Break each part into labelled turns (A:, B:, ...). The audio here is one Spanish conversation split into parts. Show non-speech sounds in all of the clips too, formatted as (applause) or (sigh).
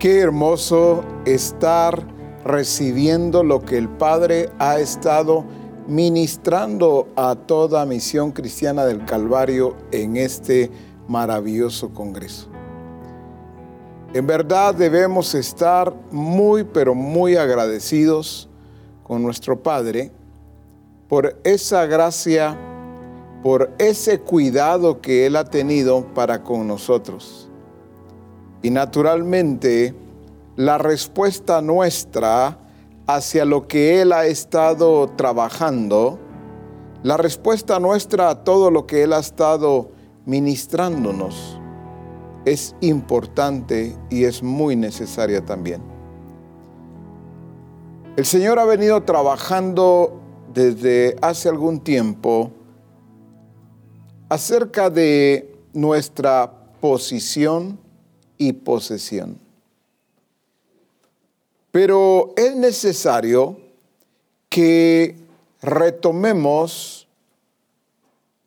A: Qué hermoso estar recibiendo lo que el Padre ha estado ministrando a toda misión cristiana del Calvario en este maravilloso Congreso. En verdad debemos estar muy, pero muy agradecidos con nuestro Padre por esa gracia, por ese cuidado que Él ha tenido para con nosotros. Y naturalmente, la respuesta nuestra hacia lo que Él ha estado trabajando, la respuesta nuestra a todo lo que Él ha estado ministrándonos, es importante y es muy necesaria también. El Señor ha venido trabajando desde hace algún tiempo acerca de nuestra posición y posesión. Pero es necesario que retomemos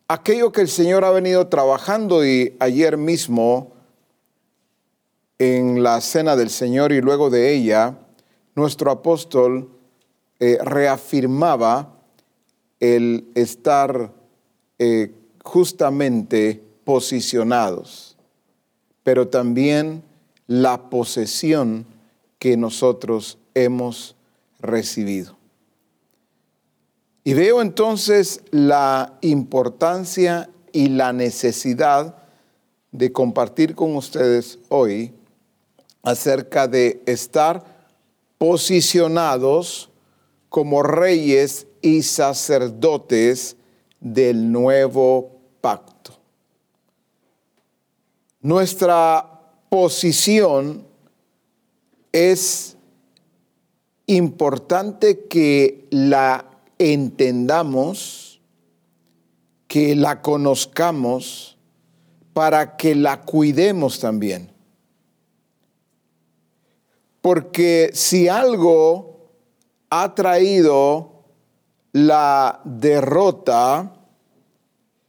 A: aquello que el Señor ha venido trabajando y ayer mismo en la cena del Señor y luego de ella, nuestro apóstol eh, reafirmaba el estar eh, justamente posicionados, pero también la posesión que nosotros hemos recibido. Y veo entonces la importancia y la necesidad de compartir con ustedes hoy acerca de estar posicionados como reyes y sacerdotes del nuevo pacto. Nuestra posición es importante que la entendamos, que la conozcamos, para que la cuidemos también. Porque si algo ha traído la derrota,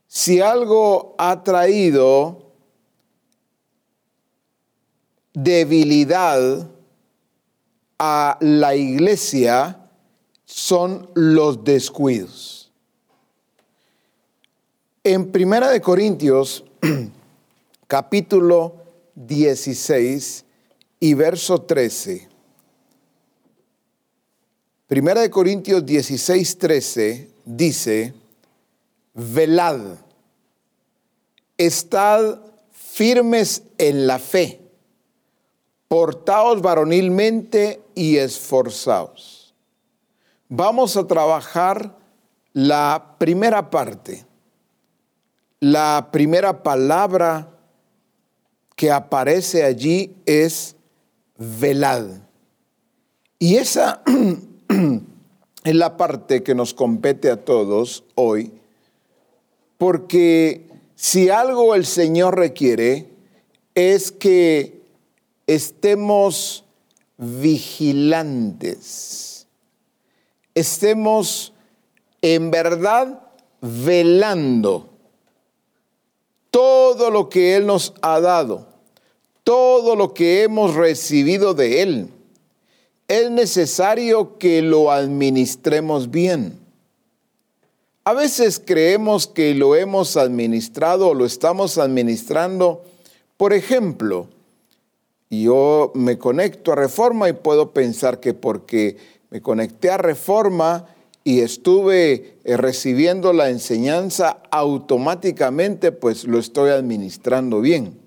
A: si algo ha traído debilidad a la iglesia, son los descuidos. En Primera de Corintios, (clears throat) capítulo 16, y verso 13. Primera de Corintios 16, 13 dice, velad, estad firmes en la fe, portaos varonilmente y esforzaos. Vamos a trabajar la primera parte, la primera palabra que aparece allí es velad. Y esa (clears throat) es la parte que nos compete a todos hoy, porque si algo el Señor requiere es que estemos vigilantes, estemos en verdad velando todo lo que Él nos ha dado todo lo que hemos recibido de Él. Es necesario que lo administremos bien. A veces creemos que lo hemos administrado o lo estamos administrando. Por ejemplo, yo me conecto a Reforma y puedo pensar que porque me conecté a Reforma y estuve eh, recibiendo la enseñanza automáticamente, pues lo estoy administrando bien.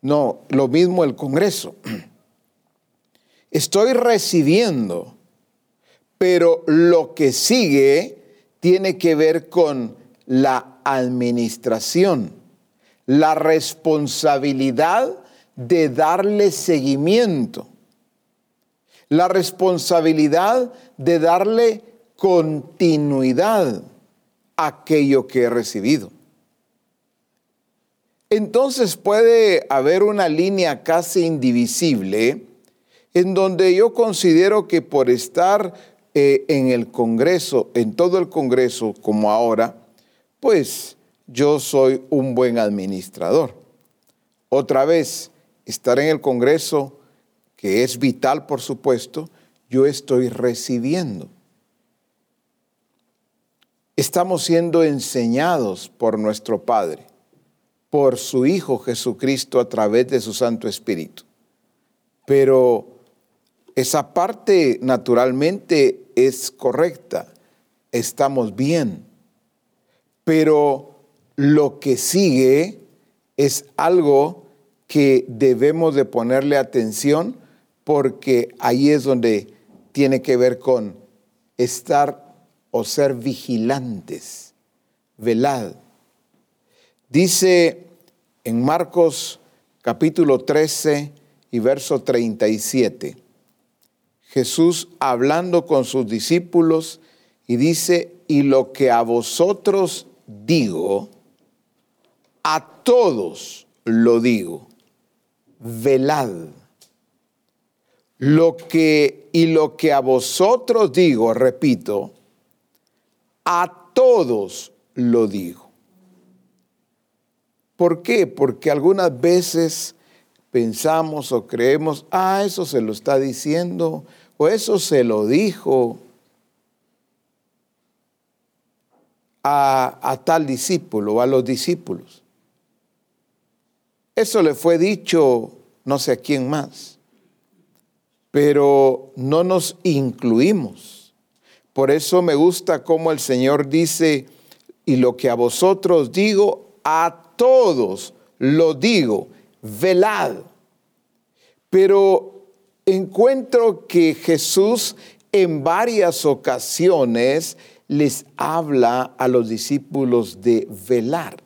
A: No, lo mismo el Congreso. (clears throat) Estoy recibiendo, pero lo que sigue tiene que ver con la administración, la responsabilidad de darle seguimiento, la responsabilidad de darle continuidad a aquello que he recibido entonces puede haber una línea casi indivisible en donde yo considero que por estar eh, en el Congreso, en todo el Congreso como ahora, pues yo soy un buen administrador. Otra vez, estar en el Congreso que es vital por supuesto, yo estoy recibiendo. Estamos siendo enseñados por nuestro Padre, por su Hijo Jesucristo a través de su Santo Espíritu. Pero esa parte naturalmente es correcta, estamos bien, pero lo que sigue es algo que debemos de ponerle atención porque ahí es donde tiene que ver con estar o ser vigilantes, velad. Dice en Marcos capítulo 13 y verso 37, Jesús hablando con sus discípulos y dice, y lo que a vosotros digo, a todos lo digo, velad. Lo que y lo que a vosotros digo, repito, a todos lo digo. ¿Por qué? Porque algunas veces pensamos o creemos, ah, eso se lo está diciendo, o eso se lo dijo a, a tal discípulo o a los discípulos. Eso le fue dicho no sé a quién más, pero no nos incluimos. Por eso me gusta como el Señor dice, y lo que a vosotros digo, a todos lo digo, velad. Pero encuentro que Jesús en varias ocasiones les habla a los discípulos de velar.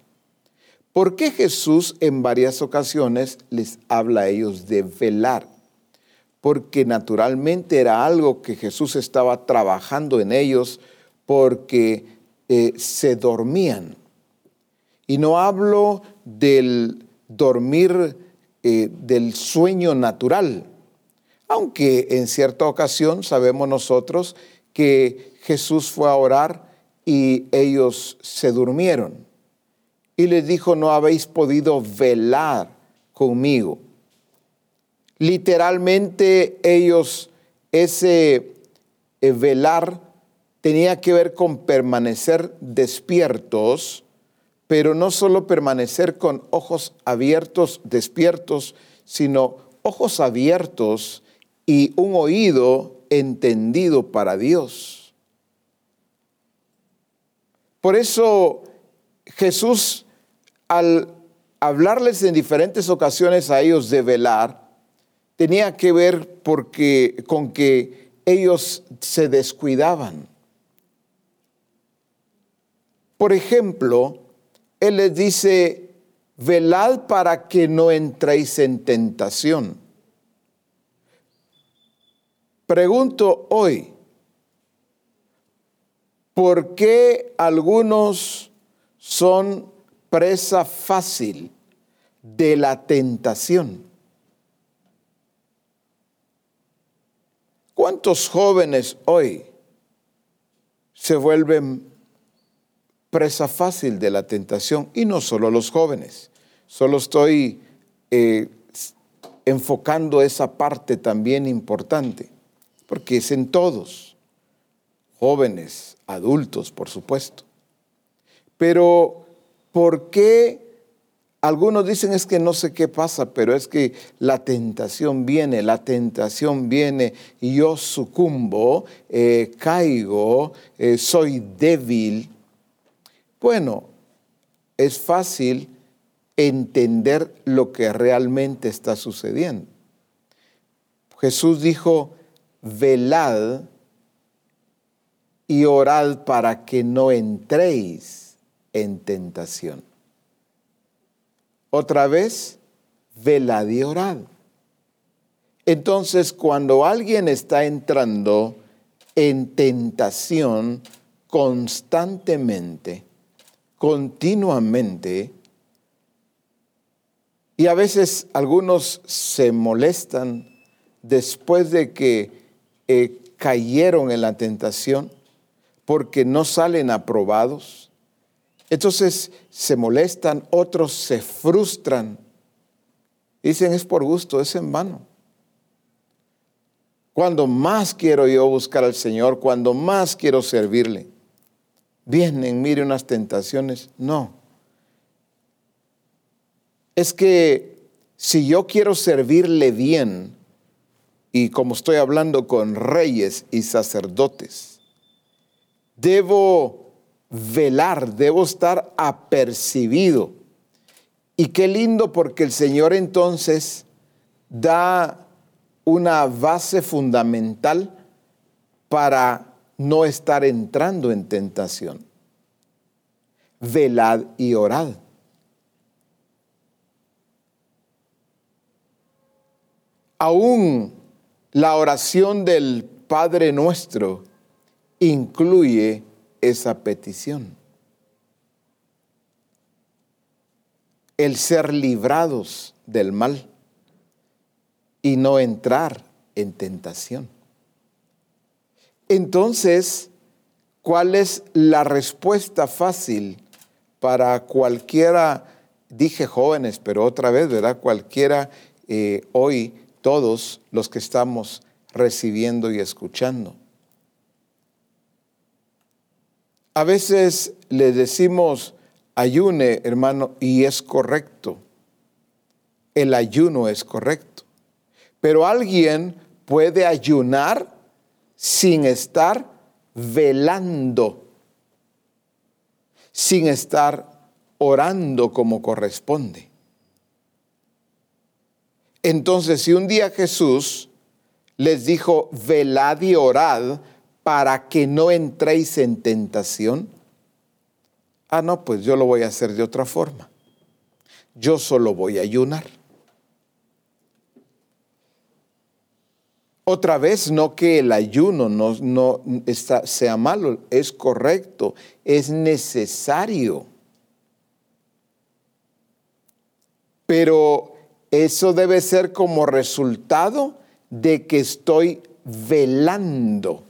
A: ¿Por qué Jesús en varias ocasiones les habla a ellos de velar? Porque naturalmente era algo que Jesús estaba trabajando en ellos porque eh, se dormían. Y no hablo del dormir, eh, del sueño natural, aunque en cierta ocasión sabemos nosotros que Jesús fue a orar y ellos se durmieron y les dijo, no habéis podido velar conmigo. Literalmente ellos, ese eh, velar tenía que ver con permanecer despiertos, pero no solo permanecer con ojos abiertos, despiertos, sino ojos abiertos y un oído entendido para Dios. Por eso Jesús al hablarles en diferentes ocasiones a ellos de velar, tenía que ver porque, con que ellos se descuidaban. Por ejemplo, Él les dice, velad para que no entréis en tentación. Pregunto hoy, ¿por qué algunos son presa fácil de la tentación. ¿Cuántos jóvenes hoy se vuelven presa fácil de la tentación? Y no solo los jóvenes, solo estoy eh, enfocando esa parte también importante, porque es en todos, jóvenes, adultos, por supuesto. Pero ¿Por qué algunos dicen es que no sé qué pasa, pero es que la tentación viene, la tentación viene y yo sucumbo, eh, caigo, eh, soy débil? Bueno, es fácil entender lo que realmente está sucediendo. Jesús dijo, velad y orad para que no entréis en tentación. Otra vez, velad y orad. Entonces, cuando alguien está entrando en tentación constantemente, continuamente, y a veces algunos se molestan después de que eh, cayeron en la tentación porque no salen aprobados, entonces se molestan, otros se frustran. Dicen es por gusto, es en vano. cuando más quiero yo buscar al Señor, cuando más quiero servirle. Vienen, mire, unas tentaciones. No. Es que si yo quiero servirle bien, y como estoy hablando con reyes y sacerdotes, debo velar, debo estar apercibido. Y qué lindo porque el Señor entonces da una base fundamental para no estar entrando en tentación. Velad y orad. Aún la oración del Padre nuestro incluye esa petición. El ser librados del mal y no entrar en tentación. Entonces, ¿cuál es la respuesta fácil para cualquiera, dije jóvenes, pero otra vez, ¿verdad? Cualquiera eh, hoy, todos los que estamos recibiendo y escuchando. A veces le decimos ayune, hermano, y es correcto. El ayuno es correcto. Pero alguien puede ayunar sin estar velando, sin estar orando como corresponde. Entonces, si un día Jesús les dijo, velad y orad para que no entréis en tentación, ah, no, pues yo lo voy a hacer de otra forma. Yo solo voy a ayunar. Otra vez, no que el ayuno no, sea malo, es correcto, es necesario. Pero eso debe ser como resultado de que estoy velando,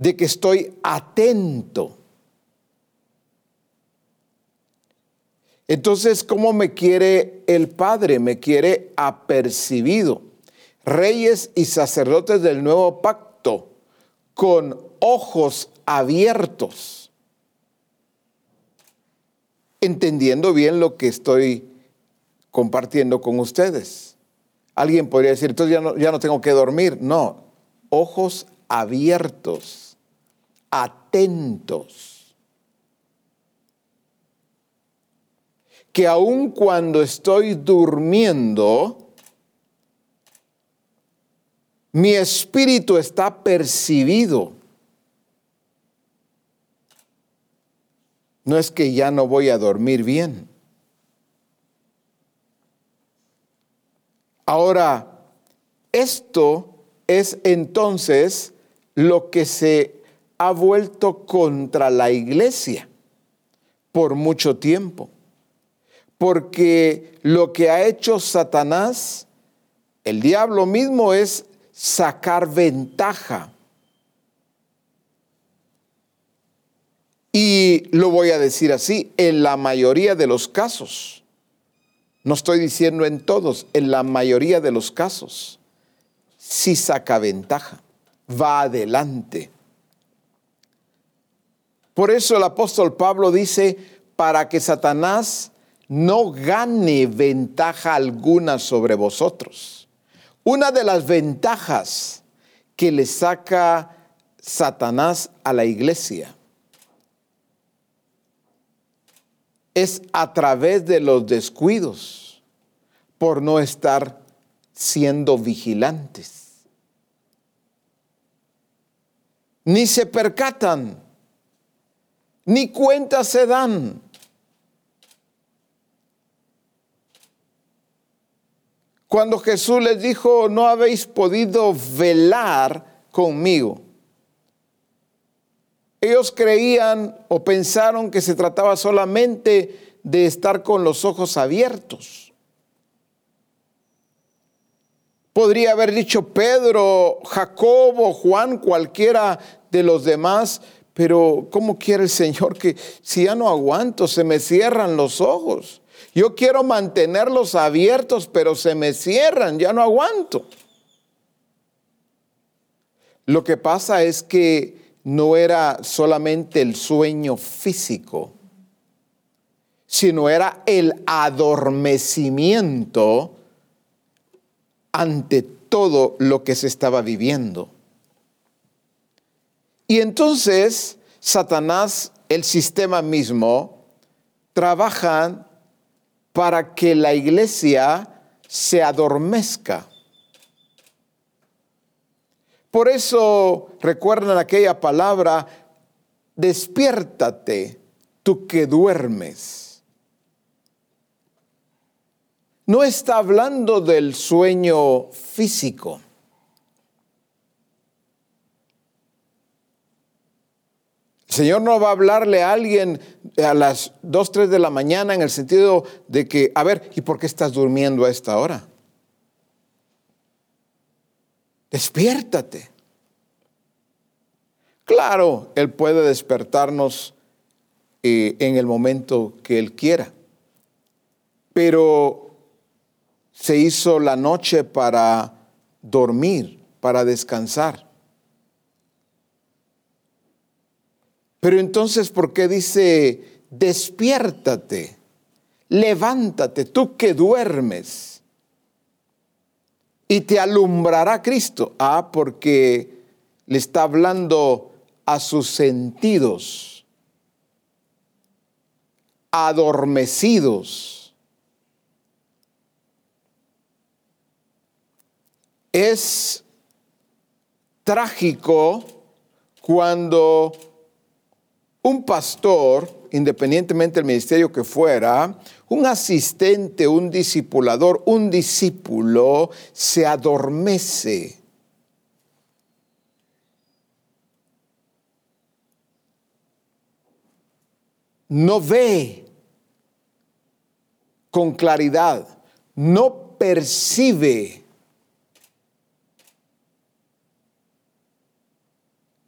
A: de que estoy atento. Entonces, ¿cómo me quiere el Padre? Me quiere apercibido reyes y sacerdotes del nuevo pacto con ojos abiertos, entendiendo bien lo que estoy compartiendo con ustedes. Alguien podría decir, entonces ya no, ya no tengo que dormir. No, ojos abiertos, atentos. Que aun cuando estoy durmiendo, mi espíritu está percibido. No es que ya no voy a dormir bien. Ahora, esto es entonces lo que se ha vuelto contra la iglesia por mucho tiempo. Porque lo que ha hecho Satanás, el diablo mismo, es sacar ventaja. Y lo voy a decir así, en la mayoría de los casos, no estoy diciendo en todos, en la mayoría de los casos, sí saca ventaja, va adelante. Por eso el apóstol Pablo dice, para que Satanás no gane ventaja alguna sobre vosotros. Una de las ventajas que le saca Satanás a la iglesia es a través de los descuidos por no estar siendo vigilantes. Ni se percatan, ni cuenta se dan Cuando Jesús les dijo, no habéis podido velar conmigo. Ellos creían o pensaron que se trataba solamente de estar con los ojos abiertos. Podría haber dicho Pedro, Jacobo, Juan, cualquiera de los demás, pero ¿cómo quiere el Señor que si ya no aguanto, se me cierran los ojos? Yo quiero mantenerlos abiertos, pero se me cierran, ya no aguanto. Lo que pasa es que no era solamente el sueño físico, sino era el adormecimiento ante todo lo que se estaba viviendo. Y entonces Satanás, el sistema mismo, trabajan para que la iglesia se adormezca. Por eso recuerdan aquella palabra, despiértate tú que duermes. No está hablando del sueño físico. El Señor no va a hablarle a alguien a las 2, 3 de la mañana en el sentido de que, a ver, ¿y por qué estás durmiendo a esta hora? despiértate. Claro, Él puede despertarnos eh, en el momento que Él quiera, pero se hizo la noche para dormir, para descansar. Pero entonces, ¿por qué dice, despiértate, levántate, tú que duermes? y te alumbrará Cristo. Ah, porque le está hablando a sus sentidos, adormecidos. Es trágico cuando un pastor independientemente del ministerio que fuera, un asistente, un discipulador, un discípulo se adormece. No ve con claridad, no percibe.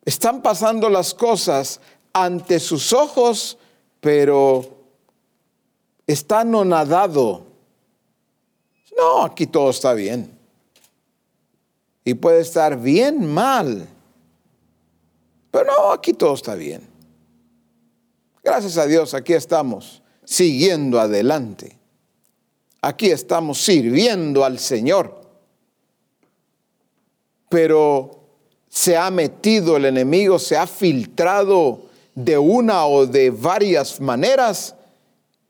A: Están pasando las cosas ante sus ojos pero está anonadado. No, aquí todo está bien. Y puede estar bien mal. Pero no, aquí todo está bien. Gracias a Dios, aquí estamos siguiendo adelante. Aquí estamos sirviendo al Señor. Pero se ha metido el enemigo, se ha filtrado de una o de varias maneras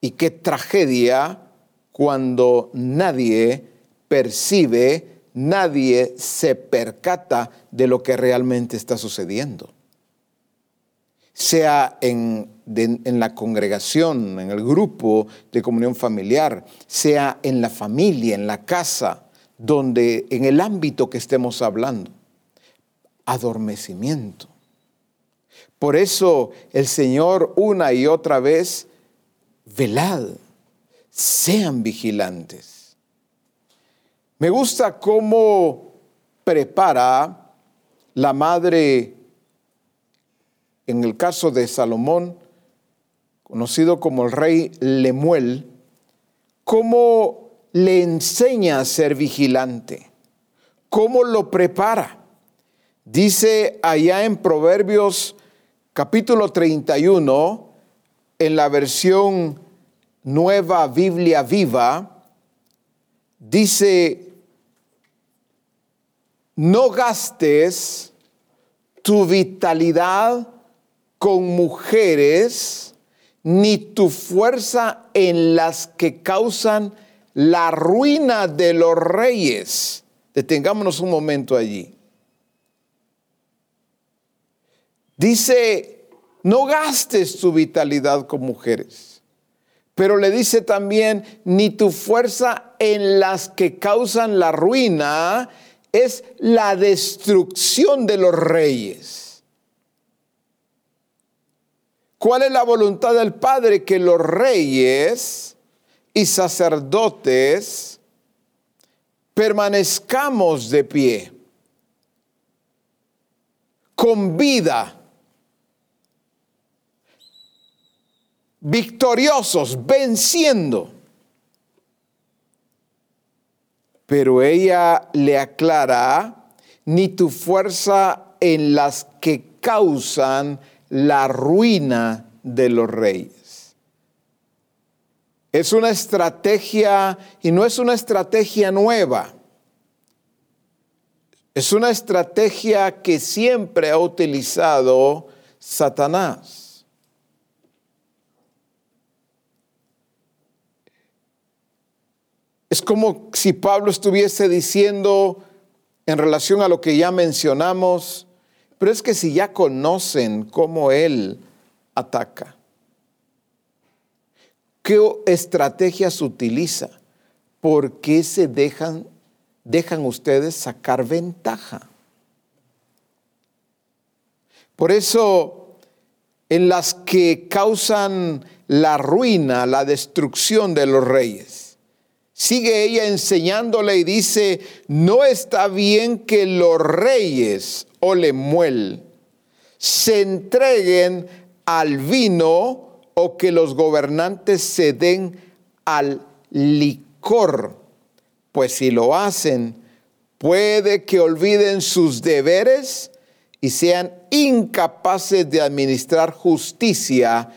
A: y qué tragedia cuando nadie percibe, nadie se percata de lo que realmente está sucediendo. Sea en, en, la congregación, en el grupo de comunión familiar, sea en la familia, en la casa, donde en el ámbito que estemos hablando. Adormecimiento. Por eso el Señor una y otra vez, velad, sean vigilantes. Me gusta cómo prepara la madre, en el caso de Salomón, conocido como el rey Lemuel, cómo le enseña a ser vigilante, cómo lo prepara. Dice allá en Proverbios capítulo 31, en la versión Nueva Biblia Viva, dice, no gastes tu vitalidad con mujeres, ni tu fuerza en las que causan la ruina de los reyes. Detengámonos un momento allí. Dice, no gastes tu vitalidad con mujeres. Pero le dice también, ni tu fuerza en las que causan la ruina es la destrucción de los reyes. ¿Cuál es la voluntad del Padre? Que los reyes y sacerdotes permanezcamos de pie, con vida victoriosos, venciendo. Pero ella le aclara, ni tu fuerza en las que causan la ruina de los reyes. Es una estrategia y no es una estrategia nueva. Es una estrategia que siempre ha utilizado Satanás. Es como si Pablo estuviese diciendo en relación a lo que ya mencionamos, pero es que si ya conocen cómo él ataca, qué estrategias utiliza, por qué se dejan dejan ustedes sacar ventaja. Por eso, en las que causan la ruina, la destrucción de los reyes, sigue ella enseñándole y dice, no está bien que los reyes o Lemuel se entreguen al vino o que los gobernantes se den al licor pues si lo hacen, puede que olviden sus deberes y sean incapaces de administrar justicia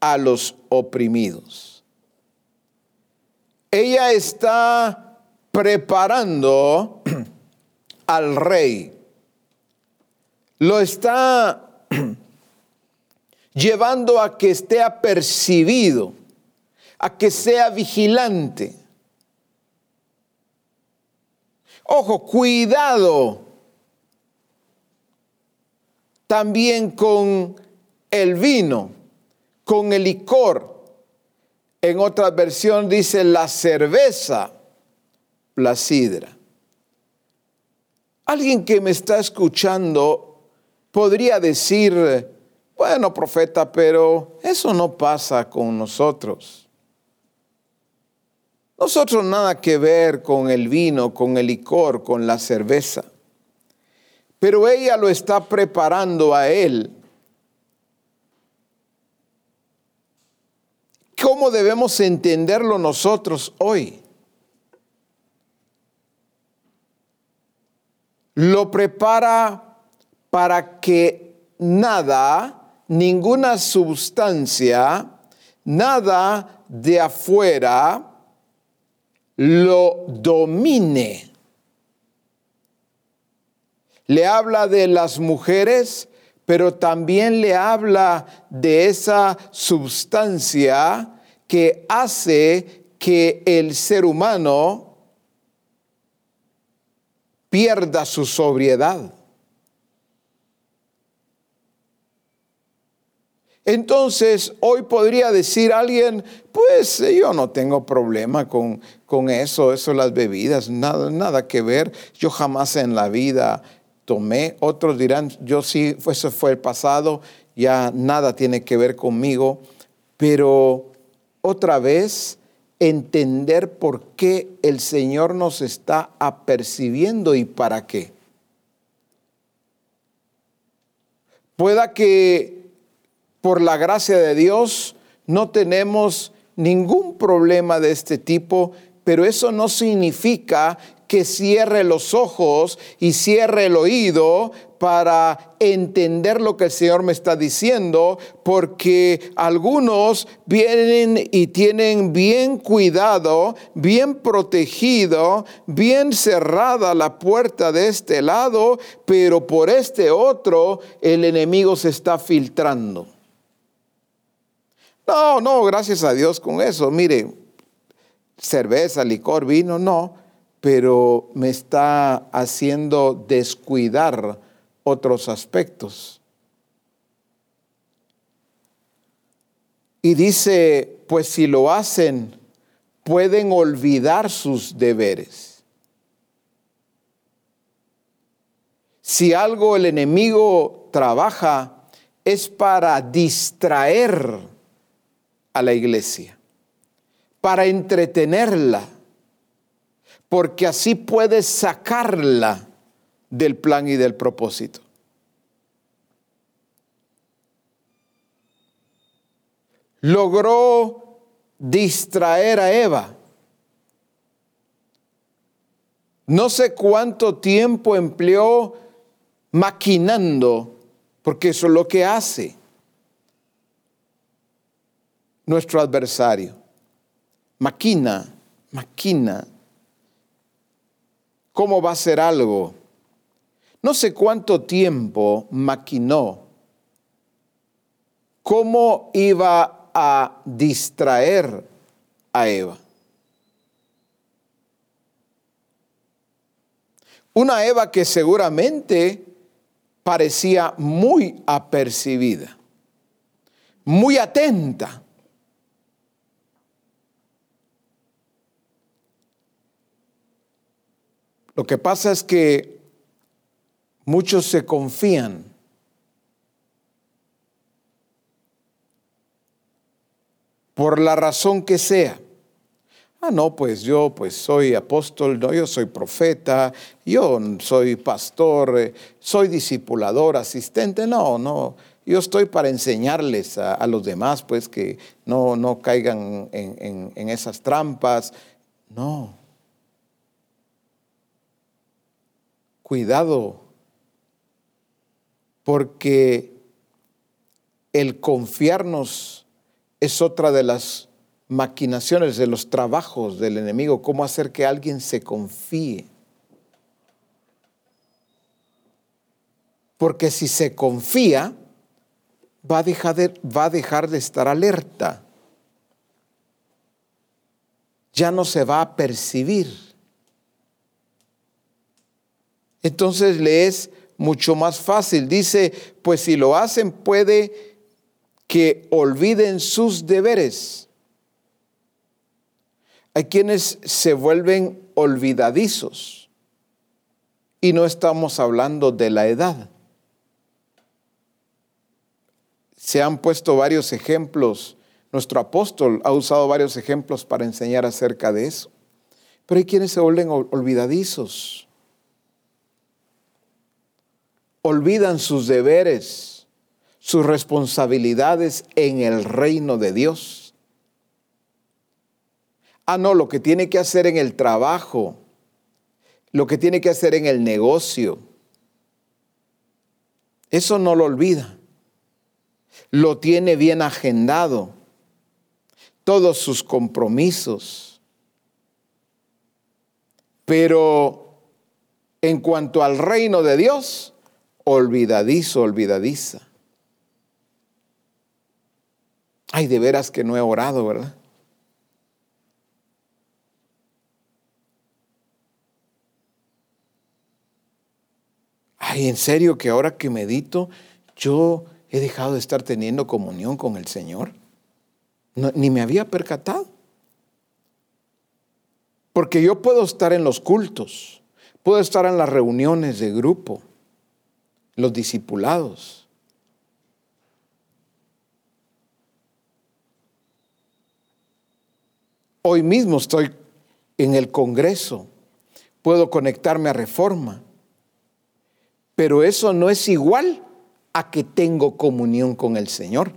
A: a los oprimidos. Ella está preparando (clears throat) al rey. Lo está (clears throat) llevando a que esté apercibido, a que sea vigilante Ojo, cuidado también con el vino, con el licor. En otra versión dice la cerveza, la sidra. Alguien que me está escuchando podría decir, bueno, profeta, pero eso no pasa con nosotros. Nosotros nada que ver con el vino, con el licor, con la cerveza. Pero ella lo está preparando a él. ¿Cómo debemos entenderlo nosotros hoy? Lo prepara para que nada, ninguna sustancia, nada de afuera, lo domine. Le habla de las mujeres, pero también le habla de esa sustancia que hace que el ser humano pierda su sobriedad. Entonces, hoy podría decir alguien, pues yo no tengo problema con, con eso, eso las bebidas, nada, nada que ver. Yo jamás en la vida tomé. Otros dirán, yo sí, eso fue el pasado, ya nada tiene que ver conmigo. Pero otra vez, entender por qué el Señor nos está apercibiendo y para qué. Pueda que por la gracia de Dios, no tenemos ningún problema de este tipo, pero eso no significa que cierre los ojos y cierre el oído para entender lo que el Señor me está diciendo, porque algunos vienen y tienen bien cuidado, bien protegido, bien cerrada la puerta de este lado, pero por este otro el enemigo se está filtrando. No, no, gracias a Dios con eso. Mire, cerveza, licor, vino, no, pero me está haciendo descuidar otros aspectos. Y dice, pues si lo hacen, pueden olvidar sus deberes. Si algo el enemigo trabaja es para distraer a la iglesia, para entretenerla, porque así puedes sacarla del plan y del propósito. Logró distraer a Eva. No sé cuánto tiempo empleó maquinando, porque eso es lo que hace nuestro adversario. Maquina, maquina. ¿Cómo va a ser algo? No sé cuánto tiempo maquinó cómo iba a distraer a Eva. Una Eva que seguramente parecía muy apercibida, muy atenta. Lo que pasa es que muchos se confían por la razón que sea. Ah, no, pues yo pues soy apóstol, no, yo soy profeta, yo soy pastor, eh, soy discipulador, asistente, no, no, yo estoy para enseñarles a, los demás pues que no, no caigan en, en esas trampas, no. Cuidado, porque el confiarnos es otra de las maquinaciones, de los trabajos del enemigo, cómo hacer que alguien se confíe. Porque si se confía, va a dejar de, va a dejar de estar alerta. Ya no se va a percibir. Entonces le es mucho más fácil. Dice, pues si lo hacen puede que olviden sus deberes. Hay quienes se vuelven olvidadizos y no estamos hablando de la edad. Se han puesto varios ejemplos, nuestro apóstol ha usado varios ejemplos para enseñar acerca de eso, pero hay quienes se vuelven olvidadizos, olvidan sus deberes sus responsabilidades en el reino de Dios. Ah, no, lo que tiene que hacer en el trabajo, lo que tiene que hacer en el negocio. Eso no lo olvida. Lo tiene bien agendado. Todos sus compromisos. Pero en cuanto al reino de Dios, olvidadizo, olvidadiza. Ay, de veras que no he orado, ¿verdad? Ay, en serio que ahora que medito, yo he dejado de estar teniendo comunión con el Señor. ni me había percatado. Porque yo puedo estar en los cultos, puedo estar en las reuniones de grupo, los discipulados Hoy mismo estoy en el Congreso, puedo conectarme a reforma, pero eso no es igual a que tengo comunión con el Señor.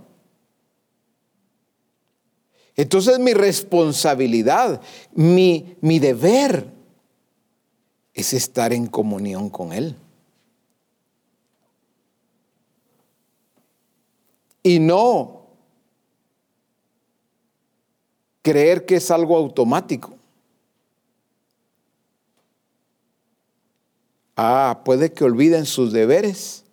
A: Entonces mi responsabilidad, mi, mi deber es estar en comunión con Él. Y no creer que es algo automático. Ah, puede que olviden sus deberes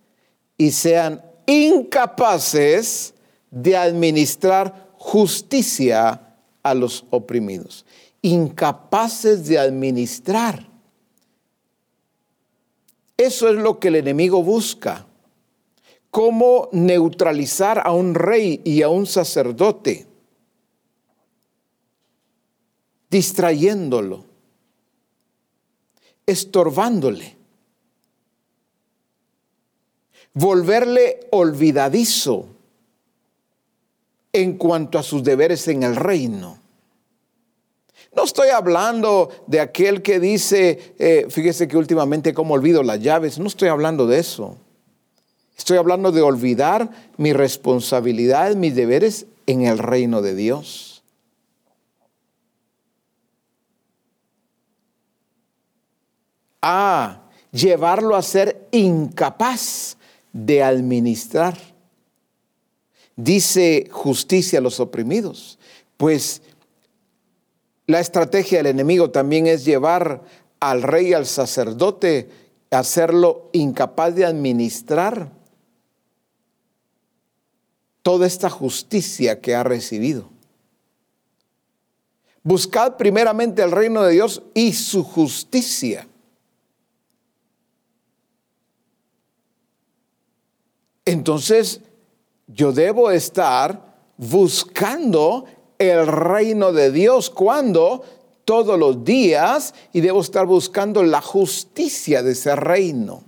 A: y sean incapaces de administrar justicia a los oprimidos. Incapaces de administrar. Eso es lo que el enemigo busca. Cómo neutralizar a un rey y a un sacerdote distrayéndolo, estorbándole, volverle olvidadizo en cuanto a sus deberes en el reino. No estoy hablando de aquel que dice, eh, fíjese que últimamente como olvido las llaves, no estoy hablando de eso. Estoy hablando de olvidar mi responsabilidad, mis deberes en el reino de Dios. Ah, llevarlo a ser incapaz de administrar. Dice justicia a los oprimidos, pues la estrategia del enemigo también es llevar al rey, al sacerdote, a hacerlo incapaz de administrar toda esta justicia que ha recibido. Buscad primeramente el reino de Dios y su justicia entonces yo debo estar buscando el reino de Dios cuando todos los días y debo estar buscando la justicia de ese reino.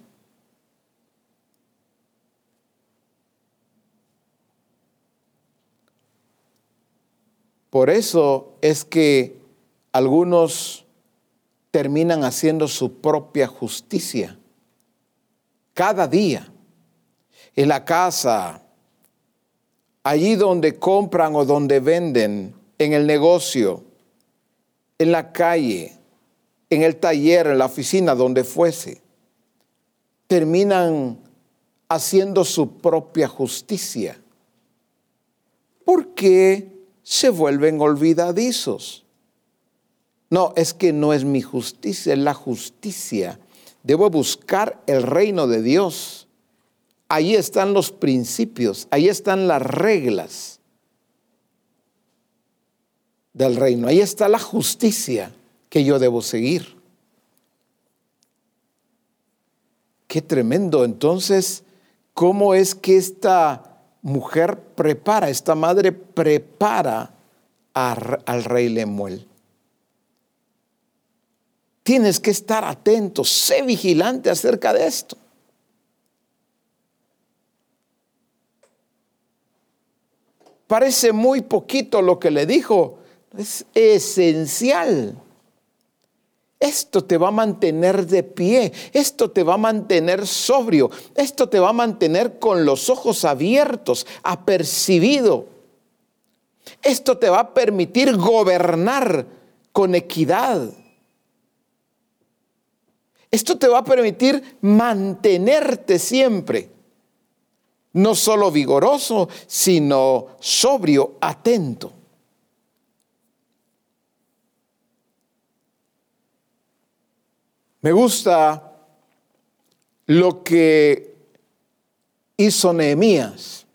A: Por eso es que algunos terminan haciendo su propia justicia cada día en la casa, allí donde compran o donde venden, en el negocio, en la calle, en el taller, en la oficina, donde fuese, terminan haciendo su propia justicia. ¿Por qué se vuelven olvidadizos? No, es que no es mi justicia, es la justicia. Debo buscar el reino de Dios ahí están los principios, ahí están las reglas del reino, ahí está la justicia que yo debo seguir. Qué tremendo. Entonces, ¿cómo es que esta mujer prepara, esta madre prepara al rey Lemuel? Tienes que estar atento, sé vigilante acerca de esto. Parece muy poquito lo que le dijo. Es esencial. Esto te va a mantener de pie, esto te va a mantener sobrio, esto te va a mantener con los ojos abiertos, apercibido. Esto te va a permitir gobernar con equidad. Esto te va a permitir mantenerte siempre no solo vigoroso, sino sobrio, atento. Me gusta lo que hizo Nehemías.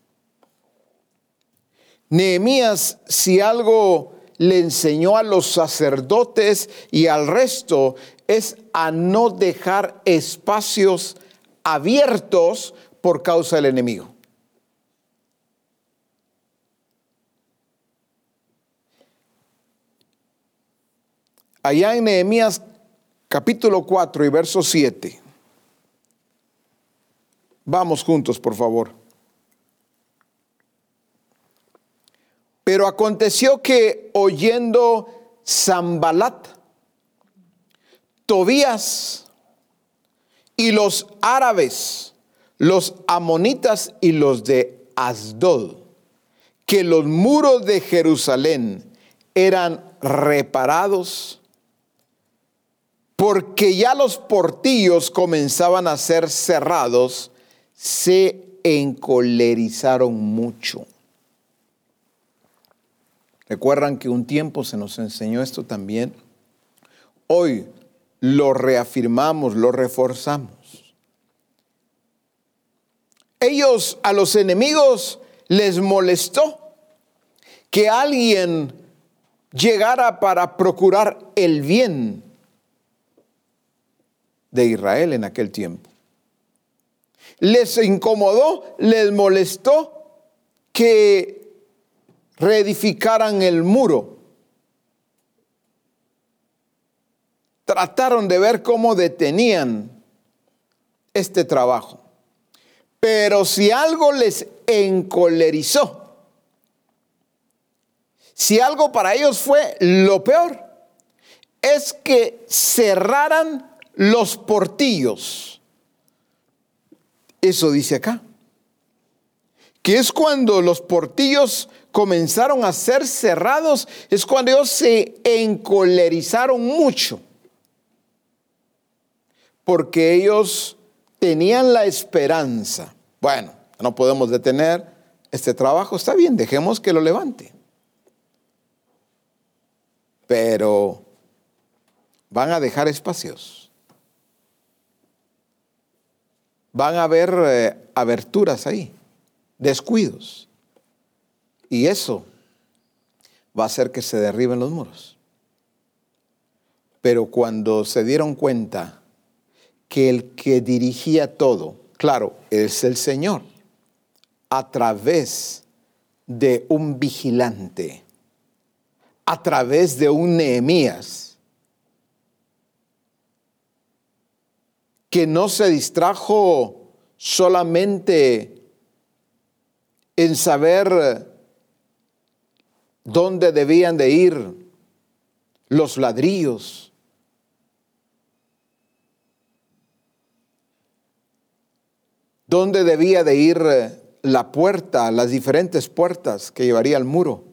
A: Nehemías, si algo le enseñó a los sacerdotes y al resto, es a no dejar espacios abiertos por causa del enemigo. Allá en Nehemías capítulo 4 y verso 7. Vamos juntos, por favor. Pero aconteció que oyendo Zambalat, Tobías y los árabes, los amonitas y los de Asdod, que los muros de Jerusalén eran reparados, porque ya los portillos comenzaban a ser cerrados, se encolerizaron mucho. Recuerdan que un tiempo se nos enseñó esto también. Hoy lo reafirmamos, lo reforzamos. Ellos a los enemigos les molestó que alguien llegara para procurar el bien de Israel en aquel tiempo. Les incomodó, les molestó que reedificaran el muro. Trataron de ver cómo detenían este trabajo. Pero si algo les encolerizó, si algo para ellos fue lo peor, es que cerraran los portillos. Eso dice acá. Que es cuando los portillos comenzaron a ser cerrados, es cuando ellos se encolerizaron mucho. porque ellos tenían la esperanza. Bueno, no podemos detener este trabajo, está bien, dejemos que lo levante. Pero van a dejar espacios. Van a haber eh, aberturas ahí, descuidos. Y eso va a hacer que se derriben los muros. Pero cuando se dieron cuenta que el que dirigía todo, claro, es el Señor, a través de un vigilante, a través de un Nehemías, que no se distrajo solamente en saber dónde debían de ir los ladrillos, dónde debía de ir la puerta, las diferentes puertas que llevaría al muro.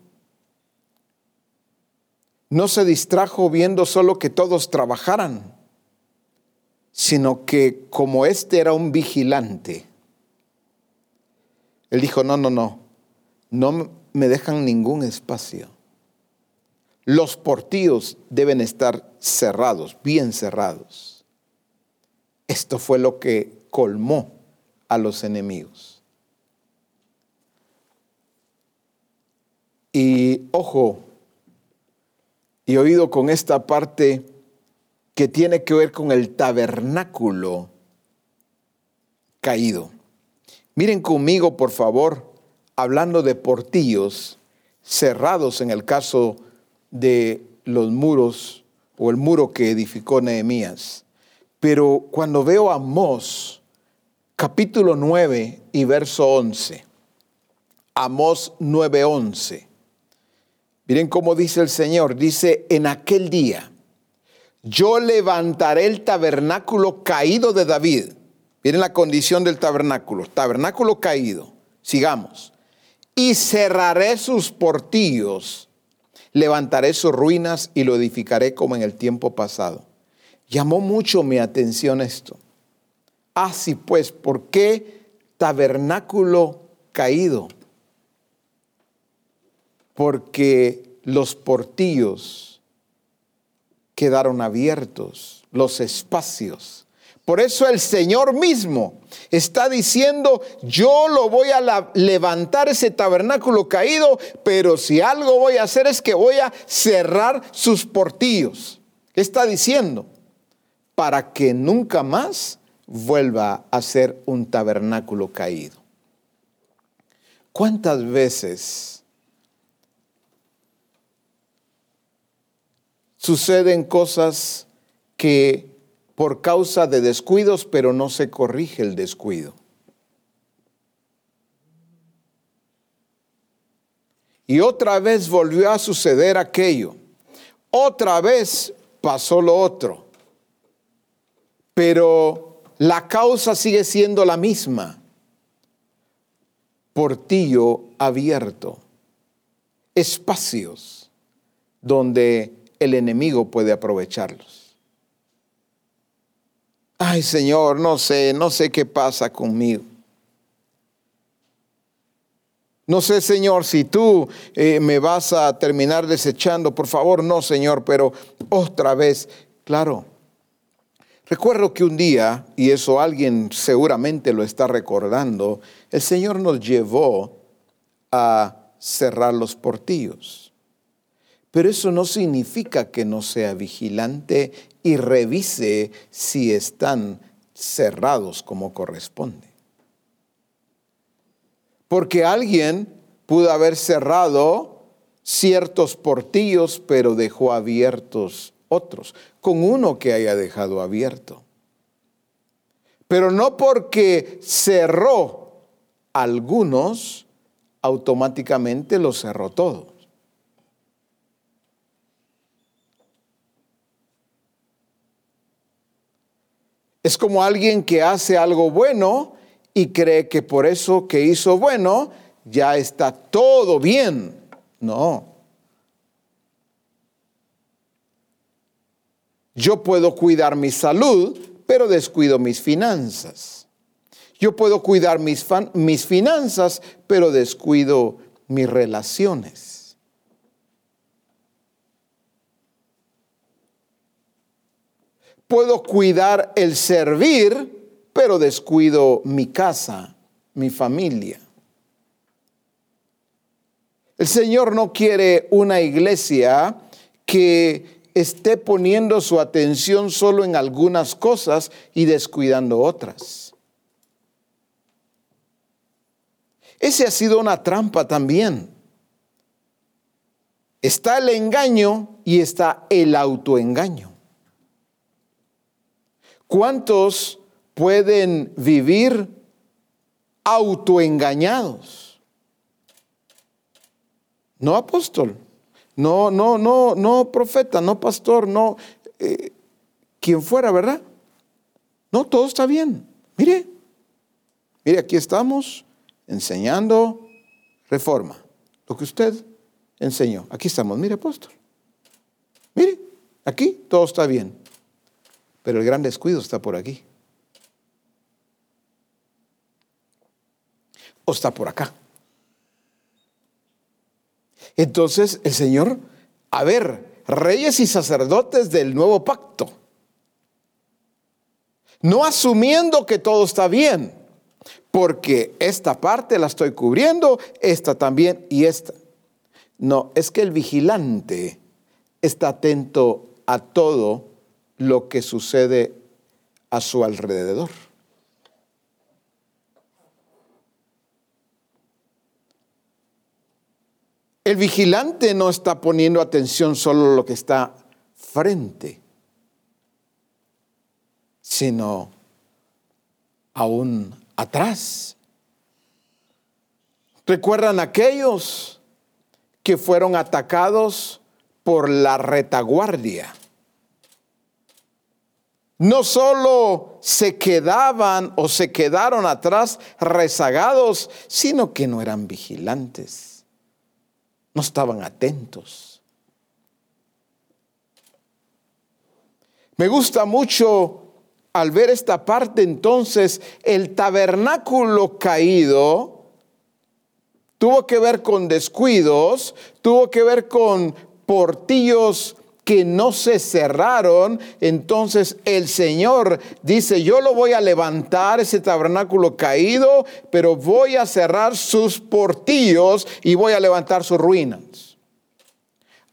A: No se distrajo viendo solo que todos trabajaran, sino que como este era un vigilante, él dijo, no, no, no, no me dejan ningún espacio. Los portillos deben estar cerrados, bien cerrados. Esto fue lo que colmó a los enemigos. Y ojo, y oído con esta parte que tiene que ver con el tabernáculo caído. Miren conmigo, por favor, hablando de portillos cerrados en el caso de los muros o el muro que edificó Nehemías. Pero cuando veo a Amós, capítulo 9 y verso 11, Amós 9:11, Miren cómo dice el Señor, dice, en aquel día yo levantaré el tabernáculo caído de David. Miren la condición del tabernáculo, tabernáculo caído. Sigamos. Y cerraré sus portillos, levantaré sus ruinas y lo edificaré como en el tiempo pasado. Llamó mucho mi atención esto. Así pues, ¿por qué tabernáculo caído? porque los portillos quedaron abiertos, los espacios. Por eso el Señor mismo está diciendo, yo lo voy a levantar ese tabernáculo caído, pero si algo voy a hacer es que voy a cerrar sus portillos. ¿Qué está diciendo? Para que nunca más vuelva a ser un tabernáculo caído. ¿Cuántas veces suceden cosas que por causa de descuidos, pero no se corrige el descuido. Y otra vez volvió a suceder aquello. Otra vez pasó lo otro. Pero la causa sigue siendo la misma. Portillo abierto. Espacios donde el enemigo puede aprovecharlos. Ay Señor, no sé, no sé qué pasa conmigo. No sé, Señor, si tú eh, me vas a terminar desechando. Por favor, no, Señor, pero otra vez, claro. Recuerdo que un día, y eso alguien seguramente lo está recordando, el Señor nos llevó a cerrar los portillos. Pero eso no significa que no sea vigilante y revise si están cerrados como corresponde. Porque alguien pudo haber cerrado ciertos portillos, pero dejó abiertos otros, con uno que haya dejado abierto. Pero no porque cerró algunos, automáticamente lo cerró todo. Es como alguien que hace algo bueno y cree que por eso que hizo bueno ya está todo bien. No. Yo puedo cuidar mi salud, pero descuido mis finanzas. Yo puedo cuidar mis, mis finanzas, pero descuido mis relaciones. Puedo cuidar el servir, pero descuido mi casa, mi familia. El Señor no quiere una iglesia que esté poniendo su atención solo en algunas cosas y descuidando otras. Ese ha sido una trampa también. Está el engaño y está el autoengaño. ¿Cuántos pueden vivir autoengañados? No apóstol. No, no, no, no profeta, no pastor, no eh, quien fuera, ¿verdad? No, todo está bien. Mire, mire, aquí estamos enseñando reforma. Lo que usted enseñó. Aquí estamos, mire, apóstol. Mire, aquí todo está bien. Pero el gran descuido está por aquí. O está por acá. Entonces el Señor, a ver, reyes y sacerdotes del nuevo pacto, no asumiendo que todo está bien, porque esta parte la estoy cubriendo, esta también y esta. No, es que el vigilante está atento a todo lo que sucede a su alrededor. El vigilante no está poniendo atención solo a lo que está frente, sino aún atrás. ¿Recuerdan aquellos que fueron atacados por la retaguardia? No solo se quedaban o se quedaron atrás rezagados, sino que no eran vigilantes no estaban atentos. Me gusta mucho al ver esta parte entonces, el tabernáculo caído tuvo que ver con descuidos, tuvo que ver con portillos que no se cerraron, entonces el Señor dice, yo lo voy a levantar, ese tabernáculo caído, pero voy a cerrar sus portillos y voy a levantar sus ruinas.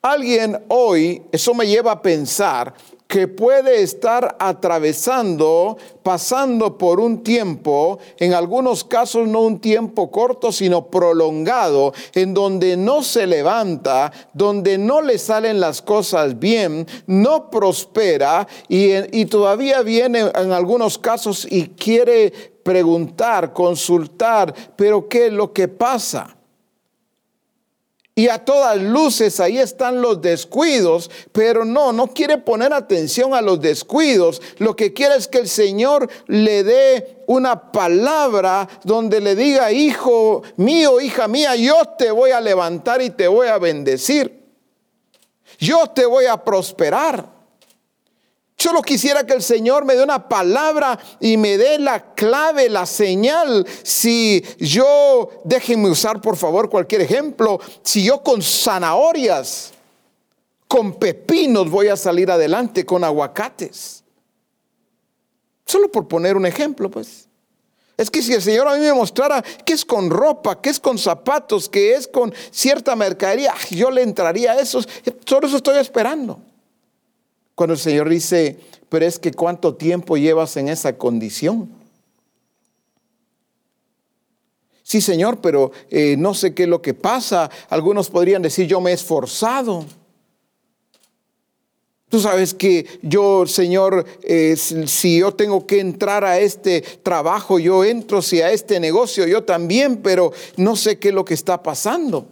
A: Alguien hoy, eso me lleva a pensar que puede estar atravesando, pasando por un tiempo, en algunos casos no un tiempo corto, sino prolongado, en donde no se levanta, donde no le salen las cosas bien, no prospera y, y todavía viene en algunos casos y quiere preguntar, consultar, pero ¿qué es lo que pasa? Y a todas luces ahí están los descuidos, pero no, no quiere poner atención a los descuidos. Lo que quiere es que el Señor le dé una palabra donde le diga, hijo mío, hija mía, yo te voy a levantar y te voy a bendecir. Yo te voy a prosperar. Solo quisiera que el Señor me dé una palabra y me dé la clave, la señal. Si yo, déjenme usar por favor cualquier ejemplo, si yo con zanahorias, con pepinos voy a salir adelante, con aguacates. Solo por poner un ejemplo, pues. Es que si el Señor a mí me mostrara que es con ropa, que es con zapatos, que es con cierta mercadería, yo le entraría a eso. Solo eso estoy esperando. Cuando el Señor dice, pero es que cuánto tiempo llevas en esa condición. Sí, Señor, pero eh, no sé qué es lo que pasa. Algunos podrían decir, yo me he esforzado. Tú sabes que yo, Señor, eh, si yo tengo que entrar a este trabajo, yo entro, si a este negocio, yo también, pero no sé qué es lo que está pasando.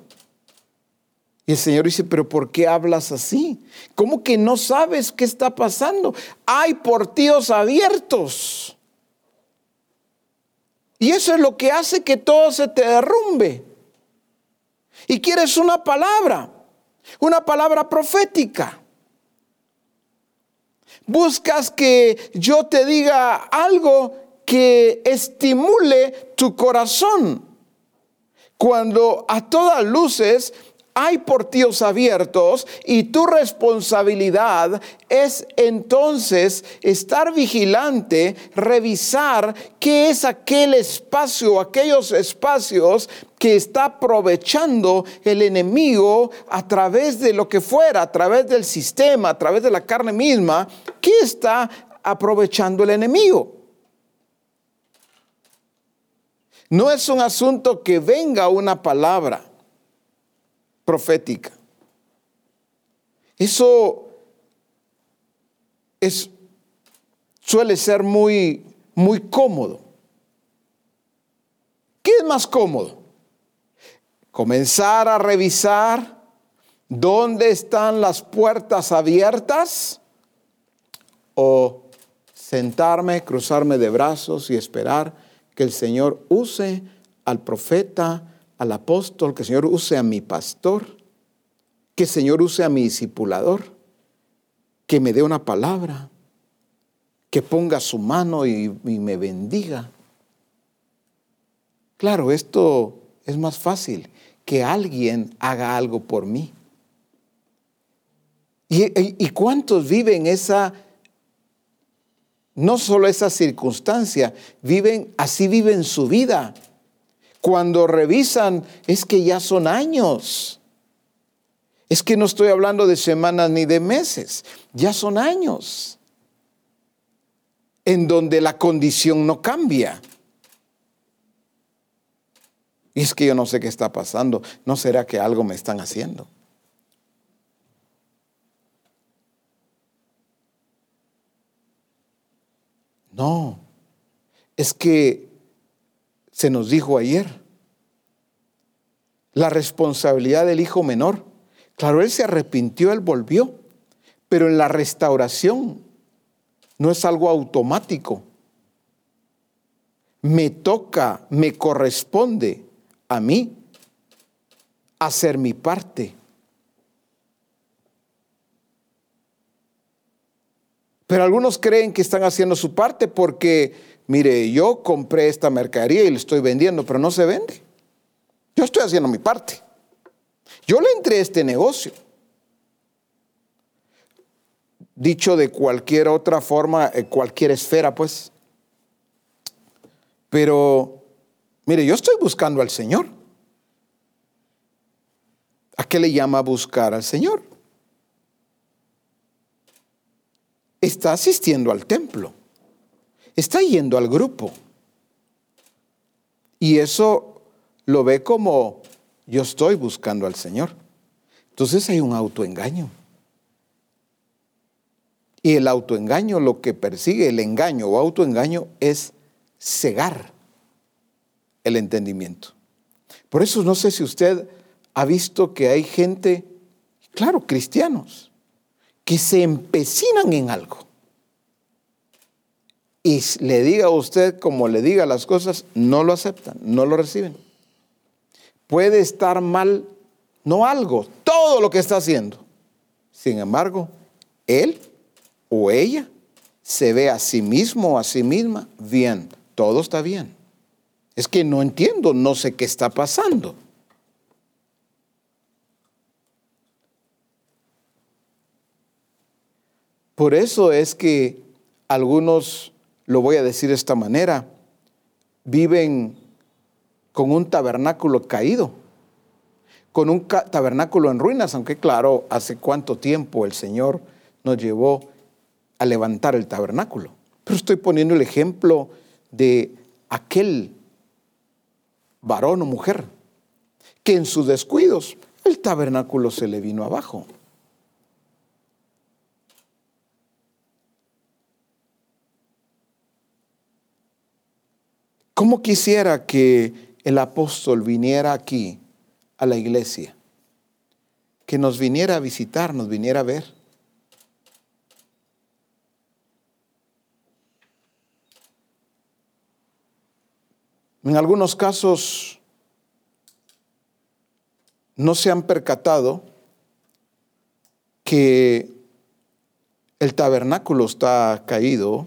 A: Y el Señor dice, pero ¿por qué hablas así? ¿Cómo que no sabes qué está pasando? Hay portillos abiertos. Y eso es lo que hace que todo se te derrumbe. Y quieres una palabra, una palabra profética. Buscas que yo te diga algo que estimule tu corazón. Cuando a todas luces hay portillos abiertos y tu responsabilidad es entonces estar vigilante, revisar qué es aquel espacio, aquellos espacios que está aprovechando el enemigo a través de lo que fuera, a través del sistema, a través de la carne misma, ¿qué está aprovechando el enemigo? No es un asunto que venga una palabra profética. Eso es, suele ser muy, muy cómodo. ¿Qué es más cómodo? Comenzar a revisar dónde están las puertas abiertas o sentarme, cruzarme de brazos y esperar que el Señor use al profeta al apóstol, que el Señor use a mi pastor, que el Señor use a mi discipulador, que me dé una palabra, que ponga su mano y, me bendiga. Claro, esto es más fácil, que alguien haga algo por mí. ¿Y, y cuántos viven esa, no solo esa circunstancia, viven, así viven su vida? Cuando revisan, es que ya son años. Es que no estoy hablando de semanas ni de meses, ya son años en donde la condición no cambia. Y es que yo no sé qué está pasando. ¿No será que algo me están haciendo? No, es que se nos dijo ayer. La responsabilidad del hijo menor. Claro, él se arrepintió, él volvió, pero en la restauración no es algo automático. Me toca, me corresponde a mí hacer mi parte. Pero algunos creen que están haciendo su parte porque mire, yo compré esta mercadería y la estoy vendiendo, pero no se vende. Yo estoy haciendo mi parte. Yo le entré a este negocio. Dicho de cualquier otra forma, en cualquier esfera, pues. Pero, mire, yo estoy buscando al Señor. ¿A qué le llama buscar al Señor? Está asistiendo al templo está yendo al grupo. Y eso lo ve como yo estoy buscando al Señor. Entonces hay un autoengaño. Y el autoengaño lo que persigue, el engaño o autoengaño es cegar el entendimiento. Por eso no sé si usted ha visto que hay gente, claro, cristianos, que se empecinan en algo y le diga a usted como le diga las cosas, no lo aceptan, no lo reciben. Puede estar mal, no algo, todo lo que está haciendo. Sin embargo, él o ella se ve a sí mismo o a sí misma bien, todo está bien. Es que no entiendo, no sé qué está pasando. Por eso es que algunos lo voy a decir de esta manera, viven con un tabernáculo caído, con un tabernáculo en ruinas, aunque claro, hace cuánto tiempo el Señor nos llevó a levantar el tabernáculo. Pero estoy poniendo el ejemplo de aquel varón o mujer que en sus descuidos el tabernáculo se le vino abajo. ¿Cómo quisiera que el apóstol viniera aquí a la iglesia? Que nos viniera a visitar, nos viniera a ver. En algunos casos no se han percatado que el tabernáculo está caído,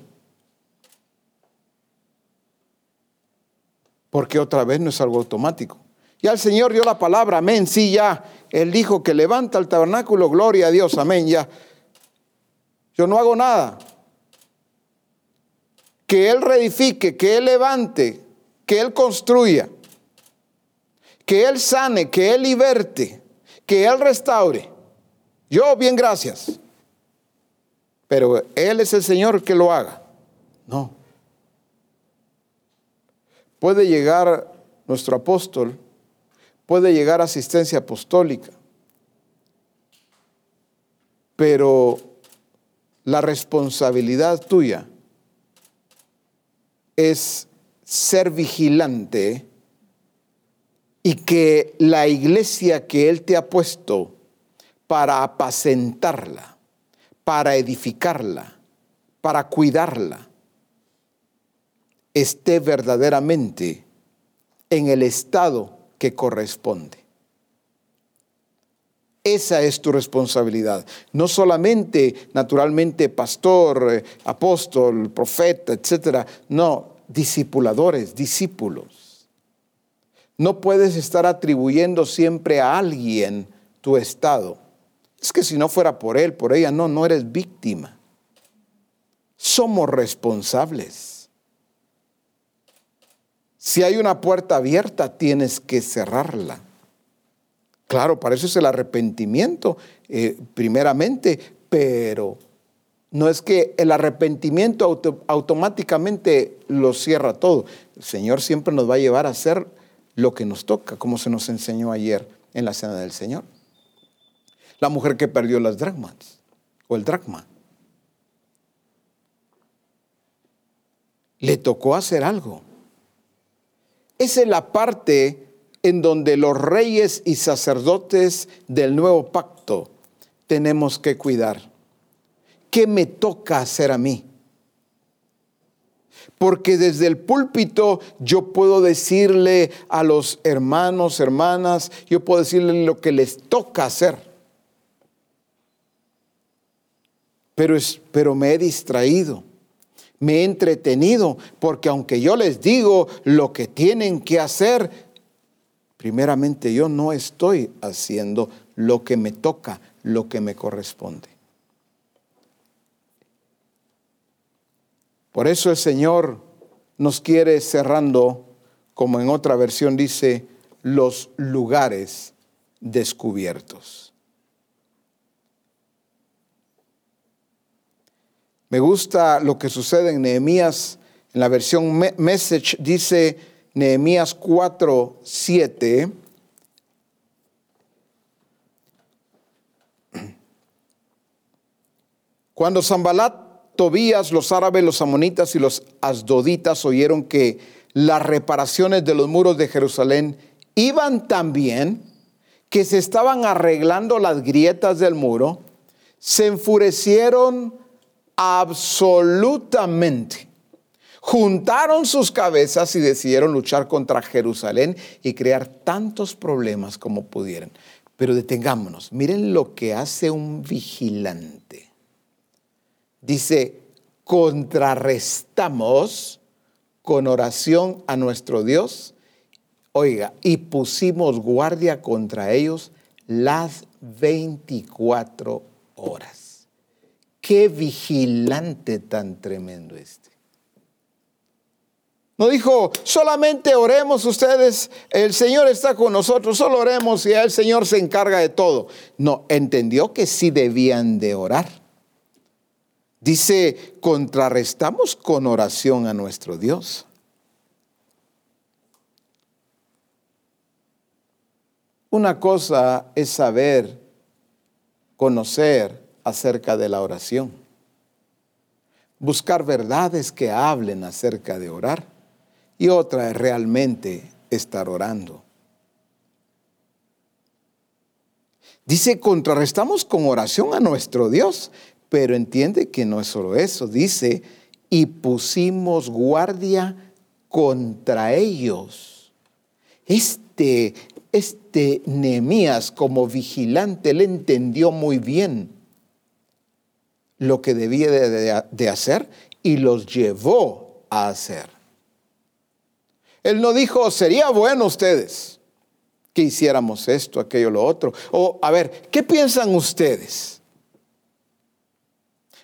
A: porque otra vez no es algo automático. Ya el Señor dio la palabra, amén, sí, ya. Él dijo que levanta el tabernáculo, gloria a Dios, amén, ya. Yo no hago nada. Que Él reedifique, que Él levante, que Él construya, que Él sane, que Él liberte, que Él restaure. Yo, bien, gracias. Pero Él es el Señor que lo haga. No. Puede llegar nuestro apóstol, puede llegar asistencia apostólica, pero la responsabilidad tuya es ser vigilante y que la iglesia que Él te ha puesto para apacentarla, para edificarla, para cuidarla, esté verdaderamente en el estado que corresponde. Esa es tu responsabilidad. No solamente, naturalmente, pastor, eh, apóstol, profeta, etcétera. No, discipuladores, discípulos. No puedes estar atribuyendo siempre a alguien tu estado. Es que si no fuera por él, por ella, no, no eres víctima. Somos responsables. Si hay una puerta abierta, tienes que cerrarla. Claro, para eso es el arrepentimiento, eh, primeramente, pero no es que el arrepentimiento automáticamente lo cierra todo. El Señor siempre nos va a llevar a hacer lo que nos toca, como se nos enseñó ayer en la cena del Señor. La mujer que perdió las dracmas o el dracma. Le tocó hacer algo. Esa es la parte en donde los reyes y sacerdotes del nuevo pacto tenemos que cuidar. ¿Qué me toca hacer a mí? Porque desde el púlpito yo puedo decirle a los hermanos, hermanas, yo puedo decirle lo que les toca hacer. Pero me he distraído, me he entretenido, porque aunque yo les digo lo que tienen que hacer, primeramente yo no estoy haciendo lo que me toca, lo que me corresponde. Por eso el Señor nos quiere cerrando, como en otra versión dice, los lugares descubiertos. Me gusta lo que sucede en Nehemías, en la versión Message dice, Nehemías 4, 7. (clears throat) Cuando Zambalat, Tobías, los árabes, los amonitas y los asdoditas oyeron que las reparaciones de los muros de Jerusalén iban tan bien que se estaban arreglando las grietas del muro, se enfurecieron absolutamente juntaron sus cabezas y decidieron luchar contra Jerusalén y crear tantos problemas como pudieran. Pero detengámonos, miren lo que hace un vigilante. Dice, contrarrestamos con oración a nuestro Dios, oiga, y pusimos guardia contra ellos las 24 horas. Qué vigilante tan tremendo este. No dijo, solamente oremos ustedes, el Señor está con nosotros, solo oremos y el Señor se encarga de todo. No, entendió que sí debían de orar. Dice, contrarrestamos con oración a nuestro Dios. Una cosa es saber, conocer acerca de la oración, buscar verdades que hablen acerca de orar y otra es realmente estar orando. Dice, contrarrestamos con oración a nuestro Dios, pero entiende que no es solo eso, dice, y pusimos guardia contra ellos. Este, este Nehemías como vigilante, le entendió muy bien lo que debía de, hacer y los llevó a hacer. Él no dijo, sería bueno ustedes que hiciéramos esto, aquello, lo otro. O, a ver, ¿qué piensan ustedes?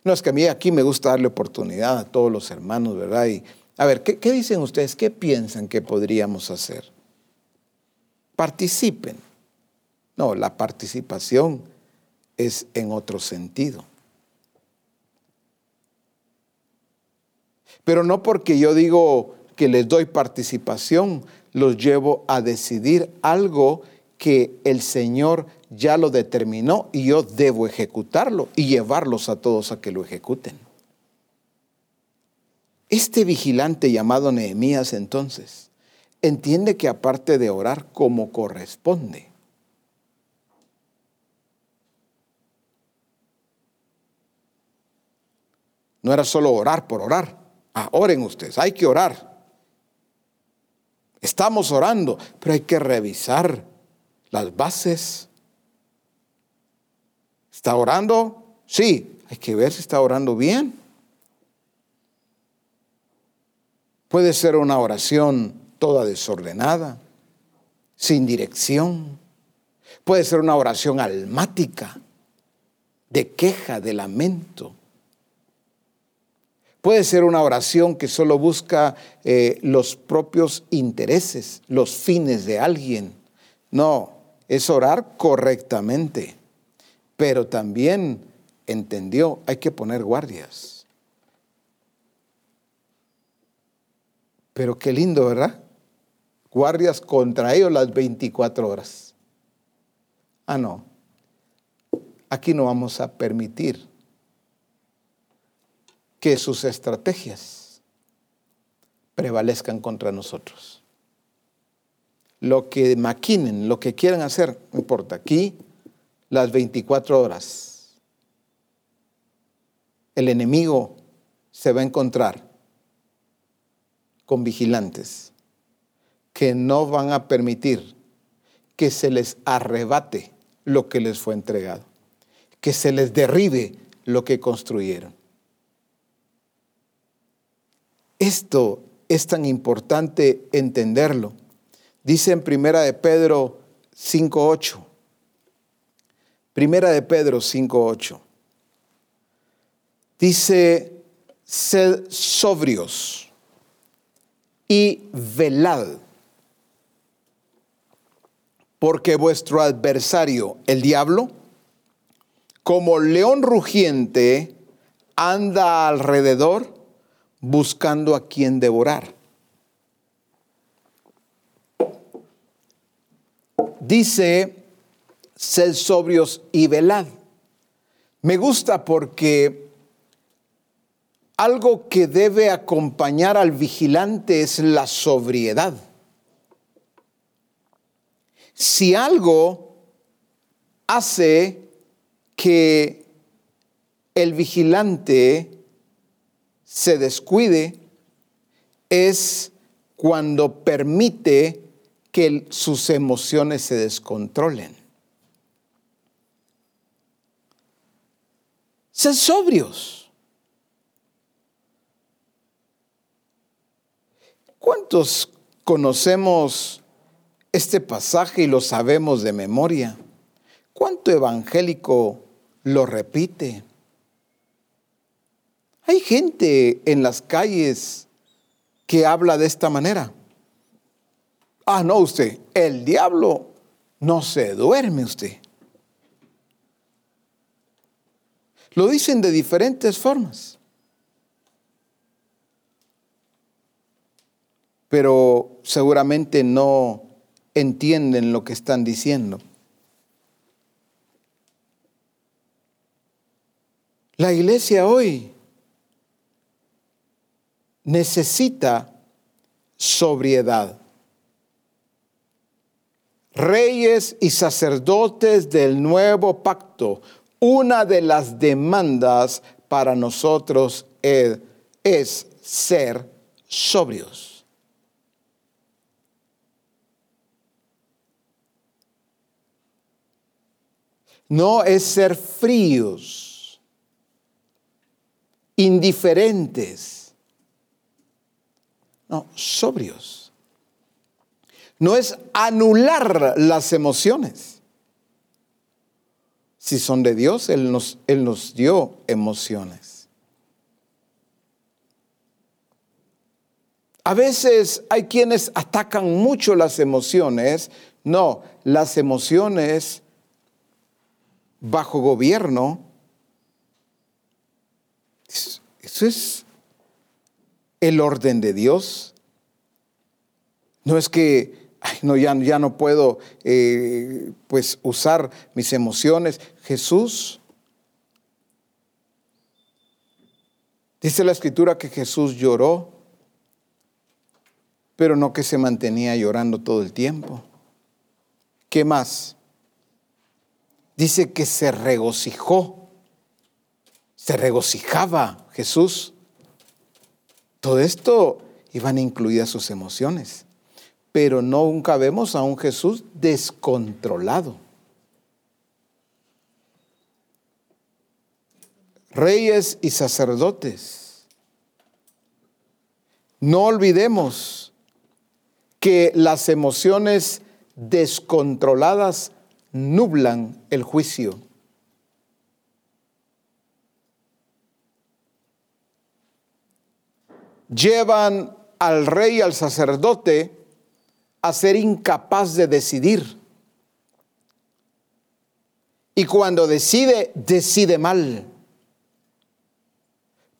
A: No, es que a mí aquí me gusta darle oportunidad a todos los hermanos, ¿verdad? Y, a ver, ¿qué, ¿qué dicen ustedes? ¿Qué piensan que podríamos hacer? Participen. No, la participación es en otro sentido. Pero no porque yo digo que les doy participación, los llevo a decidir algo que el Señor ya lo determinó y yo debo ejecutarlo y llevarlos a todos a que lo ejecuten. Este vigilante llamado Nehemías entonces entiende que aparte de orar como corresponde, no era solo orar por orar. Ah, oren ustedes, hay que orar. Estamos orando, pero hay que revisar las bases. ¿Está orando? Sí, hay que ver si está orando bien. Puede ser una oración toda desordenada, sin dirección. Puede ser una oración almática, de queja, de lamento. Puede ser una oración que solo busca eh, los propios intereses, los fines de alguien. No, es orar correctamente. Pero también entendió, hay que poner guardias. Pero qué lindo, ¿verdad? Guardias contra ellos las 24 horas. Ah, no. Aquí no vamos a permitir que sus estrategias prevalezcan contra nosotros. Lo que maquinen, lo que quieran hacer, no importa. Aquí, las 24 horas, el enemigo se va a encontrar con vigilantes que no van a permitir que se les arrebate lo que les fue entregado, que se les derribe lo que construyeron. Esto es tan importante entenderlo. Dice en Primera de Pedro 5.8. Primera de Pedro 5.8. Dice, sed sobrios y velad, porque vuestro adversario, el diablo, como león rugiente, anda alrededor buscando a quien devorar. Dice, sed sobrios y velad. Me gusta porque algo que debe acompañar al vigilante es la sobriedad. Si algo hace que el vigilante se descuide es cuando permite que sus emociones se descontrolen. Sed sobrios. ¿Cuántos conocemos este pasaje y lo sabemos de memoria? ¿Cuánto evangélico lo repite? Hay gente en las calles que habla de esta manera. Ah, no, usted, el diablo no se duerme usted. Lo dicen de diferentes formas. Pero seguramente no entienden lo que están diciendo. La iglesia hoy necesita sobriedad. Reyes y sacerdotes del nuevo pacto, una de las demandas para nosotros es, ser sobrios. No es ser fríos indiferentes. No, sobrios. No es anular las emociones. Si son de Dios, Él nos, Él nos dio emociones. A veces hay quienes atacan mucho las emociones. No, las emociones bajo gobierno, eso es el orden de Dios. No es que, no, ya, ya, no puedo eh, pues usar mis emociones. Jesús, dice la escritura que Jesús lloró, pero no que se mantenía llorando todo el tiempo. ¿Qué más? dice que se regocijó, se regocijaba Jesús. Todo esto iban incluidas sus emociones, pero nunca vemos a un Jesús descontrolado. Reyes y sacerdotes, no olvidemos que las emociones descontroladas nublan el juicio. Llevan al rey y al sacerdote a ser incapaz de decidir. Y cuando decide, decide mal.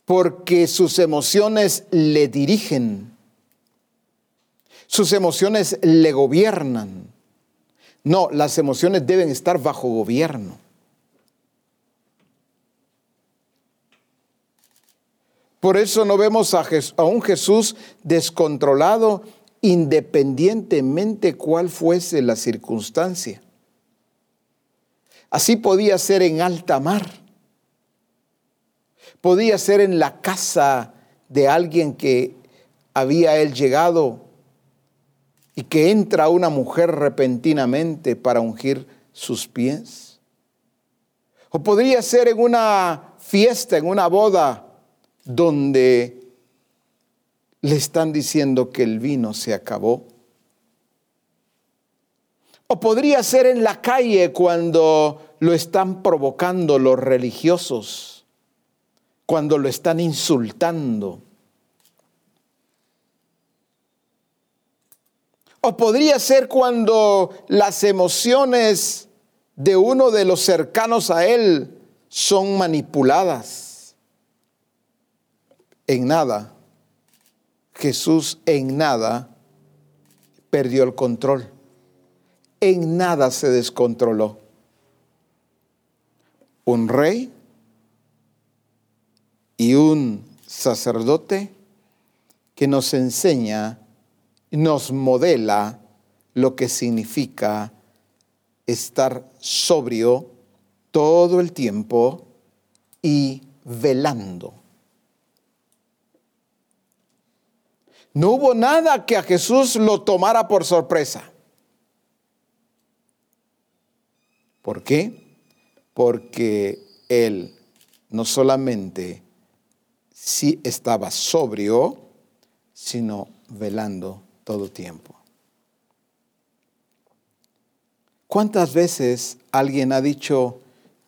A: Porque sus emociones le dirigen. Sus emociones le gobiernan. No, las emociones deben estar bajo gobierno. Por eso no vemos a, un Jesús descontrolado independientemente cuál fuese la circunstancia. Así podía ser en alta mar. Podía ser en la casa de alguien que había él llegado y que entra una mujer repentinamente para ungir sus pies. O podría ser en una fiesta, en una boda, donde le están diciendo que el vino se acabó. O podría ser en la calle cuando lo están provocando los religiosos, cuando lo están insultando O podría ser cuando las emociones de uno de los cercanos a él son manipuladas. En nada, Jesús en nada perdió el control. En nada se descontroló. Un rey y un sacerdote que nos enseña nos modela lo que significa estar sobrio todo el tiempo y velando. No hubo nada que a Jesús lo tomara por sorpresa. ¿Por qué? Porque él no solamente sí estaba sobrio, sino velando todo tiempo. ¿Cuántas veces alguien ha dicho,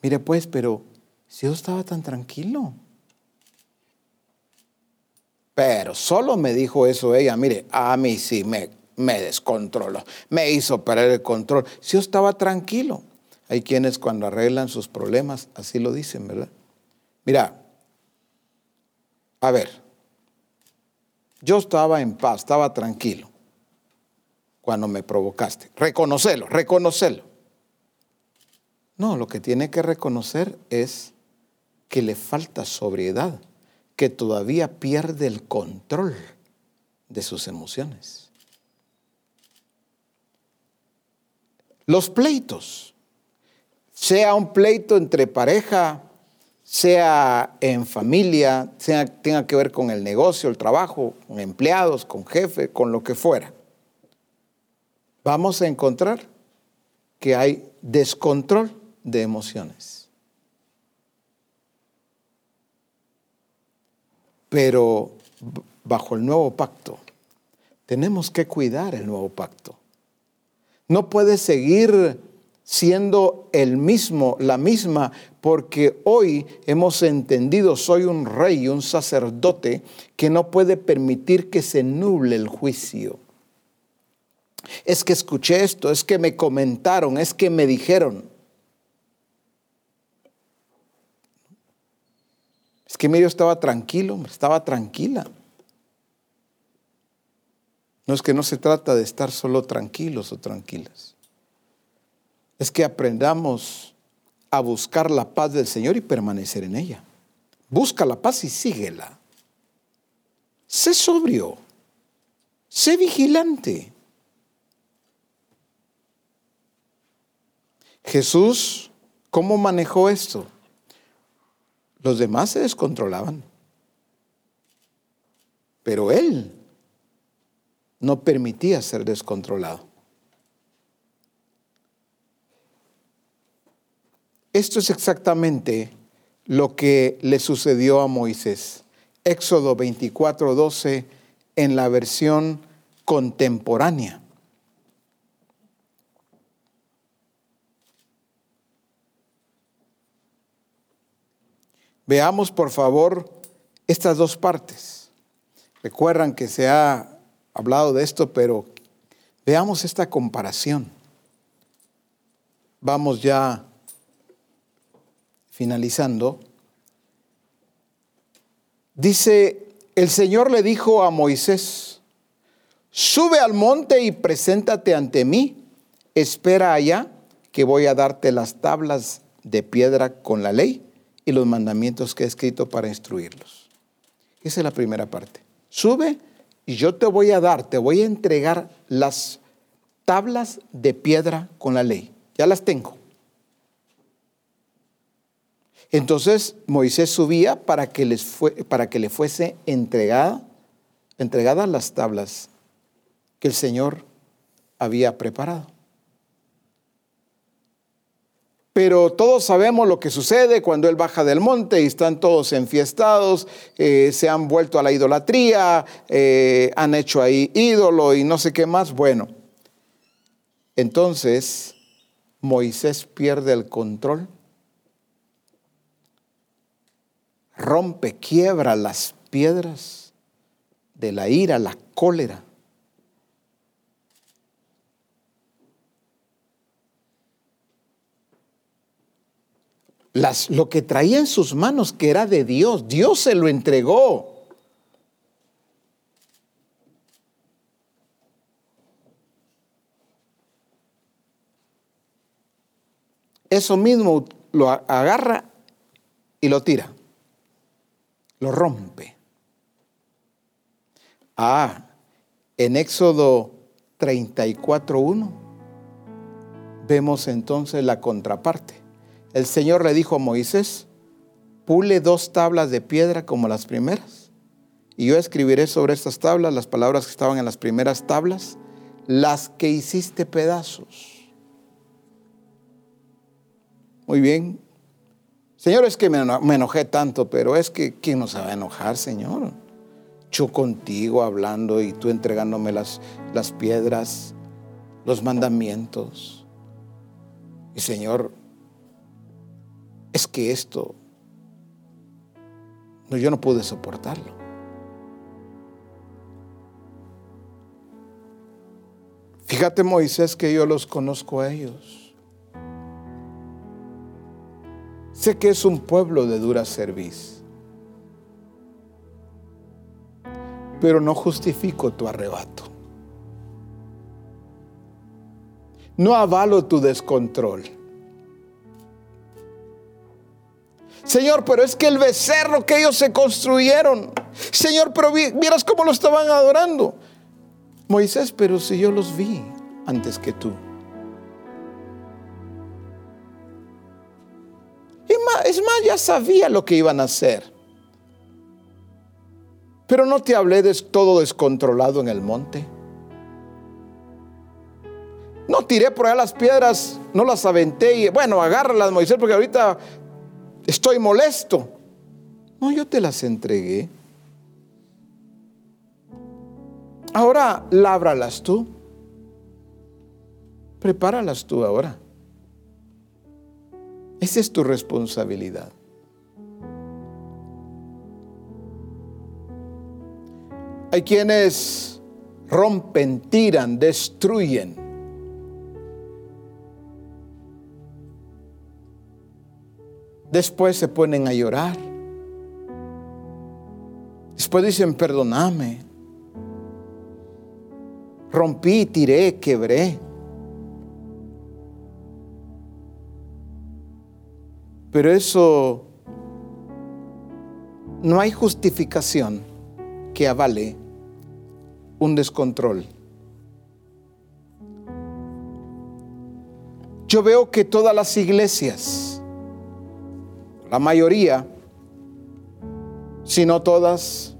A: mire pues, pero si yo estaba tan tranquilo? Pero solo me dijo eso ella, mire, a mí sí me, me descontroló, me hizo perder el control. Si yo estaba tranquilo. Hay quienes cuando arreglan sus problemas así lo dicen, ¿verdad? Mira, a ver, yo estaba en paz, estaba tranquilo cuando me provocaste. Reconocelo, reconocelo. No, lo que tiene que reconocer es que le falta sobriedad, que todavía pierde el control de sus emociones. Los pleitos, sea un pleito entre pareja, sea en familia, sea, tenga que ver con el negocio, el trabajo, con empleados, con jefe, con lo que fuera vamos a encontrar que hay descontrol de emociones. Pero bajo el nuevo pacto, tenemos que cuidar el nuevo pacto. No puede seguir siendo el mismo, la misma, porque hoy hemos entendido, soy un rey, un sacerdote, que no puede permitir que se nuble el juicio. Es que escuché esto, es que me comentaron, es que me dijeron. Es que medio estaba tranquilo, estaba tranquila. No es que no se trata de estar solo tranquilos o tranquilas. Es que aprendamos a buscar la paz del Señor y permanecer en ella. Busca la paz y síguela. Sé sobrio. Sé vigilante. Jesús, ¿cómo manejó esto? Los demás se descontrolaban. Pero él no permitía ser descontrolado. Esto es exactamente lo que le sucedió a Moisés. Éxodo 24, 12 en la versión contemporánea. Veamos por favor estas dos partes. Recuerdan que se ha hablado de esto, pero veamos esta comparación. Vamos ya finalizando. Dice, el Señor le dijo a Moisés, sube al monte y preséntate ante mí, espera allá que voy a darte las tablas de piedra con la ley y los mandamientos que he escrito para instruirlos. Esa es la primera parte. Sube y yo te voy a dar, te voy a entregar las tablas de piedra con la ley. Ya las tengo. Entonces Moisés subía para que, les fue, para que le fuese entregada, entregadas las tablas que el Señor había preparado. Pero todos sabemos lo que sucede cuando Él baja del monte y están todos enfiestados, eh, se han vuelto a la idolatría, eh, han hecho ahí ídolo y no sé qué más. Bueno, entonces Moisés pierde el control, rompe, quiebra las piedras de la ira, la cólera lo que traía en sus manos, que era de Dios, Dios se lo entregó. Eso mismo lo agarra y lo tira, lo rompe. Ah, en Éxodo 34.1 vemos entonces la contraparte el Señor le dijo a Moisés, pule dos tablas de piedra como las primeras, y yo escribiré sobre estas tablas las palabras que estaban en las primeras tablas, las que hiciste pedazos. Muy bien. Señor, es que me enojé tanto, pero es que ¿quién no se va a enojar, Señor? Yo contigo hablando y tú entregándome las, las piedras, los mandamientos. Y Señor, es que esto, no, yo no pude soportarlo. Fíjate Moisés que yo los conozco a ellos. Sé que es un pueblo de dura cerviz, pero no justifico tu arrebato. No avalo tu descontrol. Señor, pero es que el becerro que ellos se construyeron, Señor, pero vieras cómo lo estaban adorando. Moisés, pero si yo los vi antes que tú. Es más, ya sabía lo que iban a hacer. Pero no te hablé de todo descontrolado en el monte. No tiré por allá las piedras, no las aventé bueno, agárralas, Moisés, porque ahorita estoy molesto. No, yo te las entregué. Ahora lábralas tú. Prepáralas tú ahora. Esa es tu responsabilidad. Hay quienes rompen, tiran, destruyen Después se ponen a llorar. Después dicen, perdóname. Rompí, tiré, quebré. Pero eso no hay justificación que avale un descontrol. Yo veo que todas las iglesias, la mayoría, si no todas,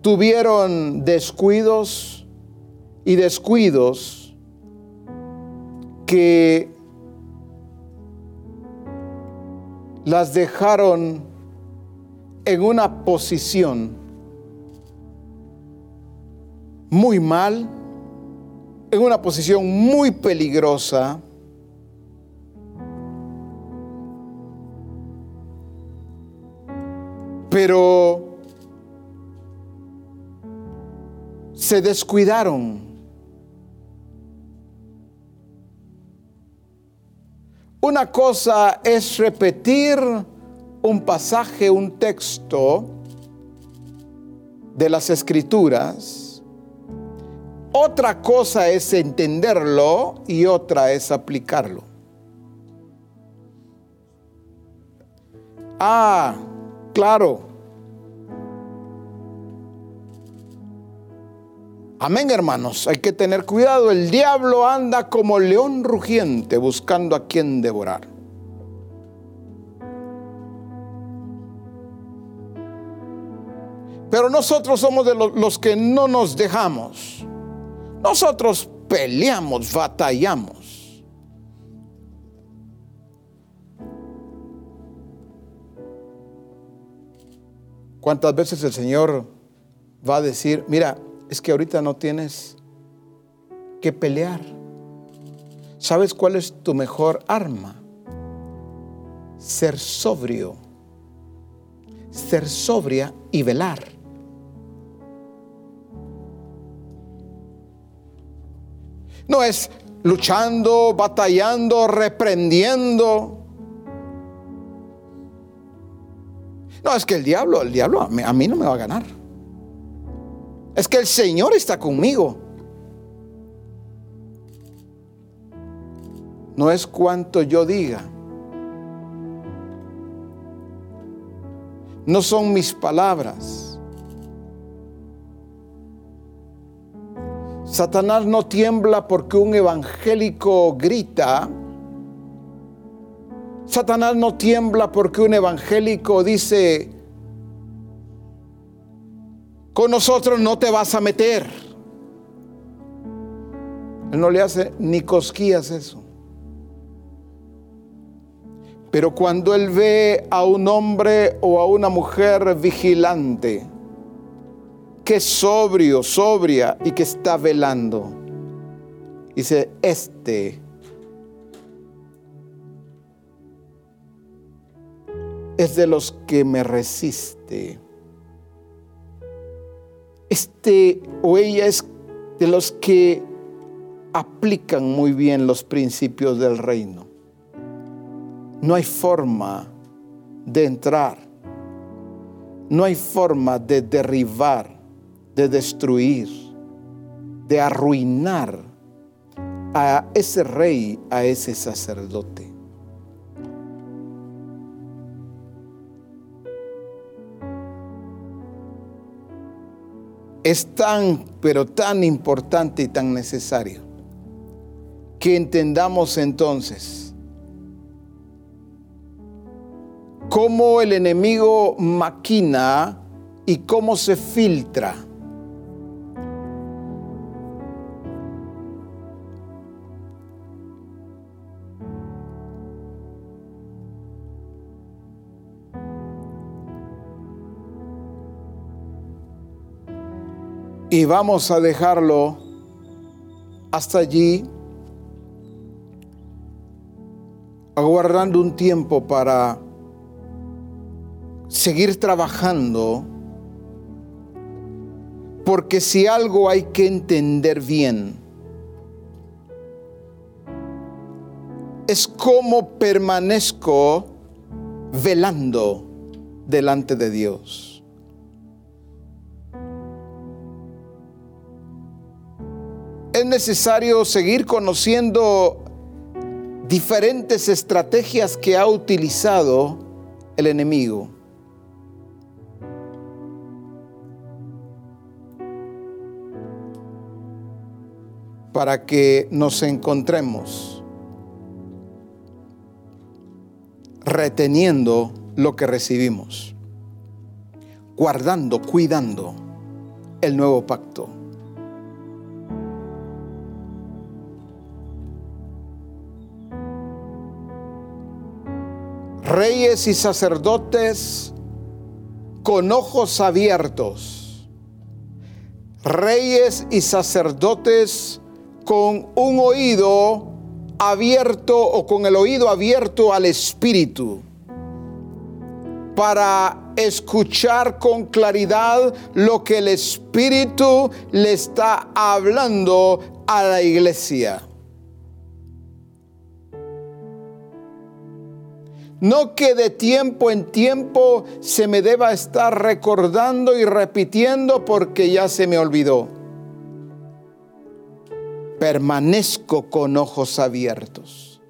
A: tuvieron descuidos y descuidos que las dejaron en una posición muy mal, en una posición muy peligrosa. Pero se descuidaron. Una cosa es repetir un pasaje, un texto de las escrituras. Otra cosa es entenderlo y otra es aplicarlo. Ah, claro. Amén, hermanos. Hay que tener cuidado. El diablo anda como león rugiente buscando a quien devorar. Pero nosotros somos de los, que no nos dejamos. Nosotros peleamos, batallamos. ¿Cuántas veces el Señor va a decir, mira, es que ahorita no tienes que pelear? ¿Sabes cuál es tu mejor arma? Ser sobrio, ser sobria y velar. No es luchando, batallando, reprendiendo. No, es que el diablo, el diablo a mí, no me va a ganar. Es que el Señor está conmigo. No es cuanto yo diga. No son mis palabras. Satanás no tiembla porque un evangélico grita. Satanás no tiembla porque un evangélico dice, con nosotros no te vas a meter. Él no le hace ni cosquillas eso. Pero cuando él ve a un hombre o a una mujer vigilante, que es sobrio, sobria y que está velando. Dice, este es de los que me resiste. Este o ella es de los que aplican muy bien los principios del reino. No hay forma de entrar. No hay forma de derribar de destruir, de arruinar a ese rey, a ese sacerdote. Es tan, pero tan importante y tan necesario que entendamos entonces cómo el enemigo maquina y cómo se filtra Y vamos a dejarlo hasta allí, aguardando un tiempo para seguir trabajando, porque si algo hay que entender bien, es cómo permanezco velando delante de Dios. Es necesario seguir conociendo diferentes estrategias que ha utilizado el enemigo. para que nos encontremos reteniendo lo que recibimos, guardando, cuidando el nuevo pacto. Reyes y sacerdotes con ojos abiertos. Reyes y sacerdotes con un oído abierto o con el oído abierto al Espíritu para escuchar con claridad lo que el Espíritu le está hablando a la iglesia. No que de tiempo en tiempo se me deba estar recordando y repitiendo porque ya se me olvidó. Permanezco con ojos abiertos.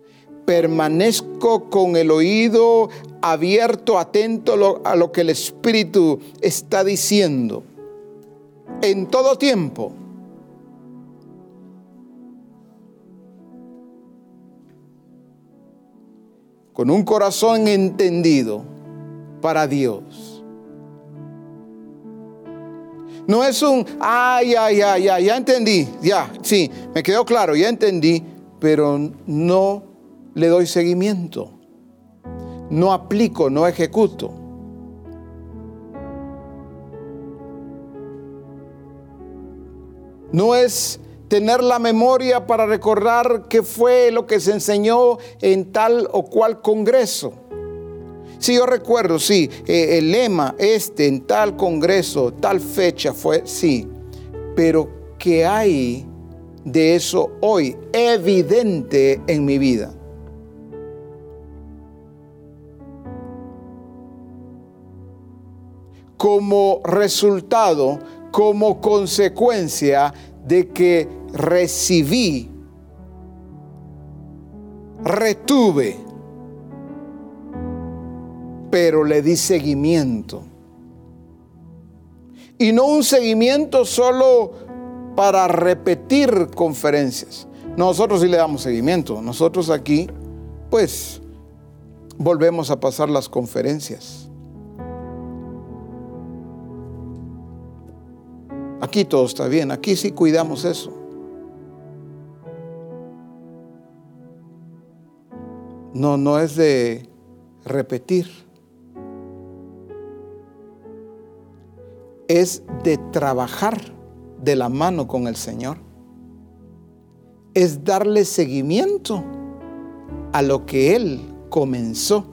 A: Permanezco con el oído abierto, atento a lo que el Espíritu está diciendo. En todo tiempo. Con un corazón entendido para Dios. No es un, ay, ay, ay, ya, ya entendí, ya, sí, me quedó claro, ya entendí, pero no le doy seguimiento, no aplico, no ejecuto. No es tener la memoria para recordar qué fue lo que se enseñó en tal o cual congreso. Si yo recuerdo, sí, eh, el lema este en tal congreso, tal fecha fue, sí, pero ¿qué hay de eso hoy evidente en mi vida? Como resultado, como consecuencia de que recibí, retuve, pero le di seguimiento. Y no un seguimiento solo para repetir conferencias. Nosotros sí le damos seguimiento. Nosotros aquí, pues, volvemos a pasar las conferencias. Aquí todo está bien, aquí sí cuidamos eso. No, no es de repetir. Es de trabajar de la mano con el Señor. Es darle seguimiento a lo que Él comenzó.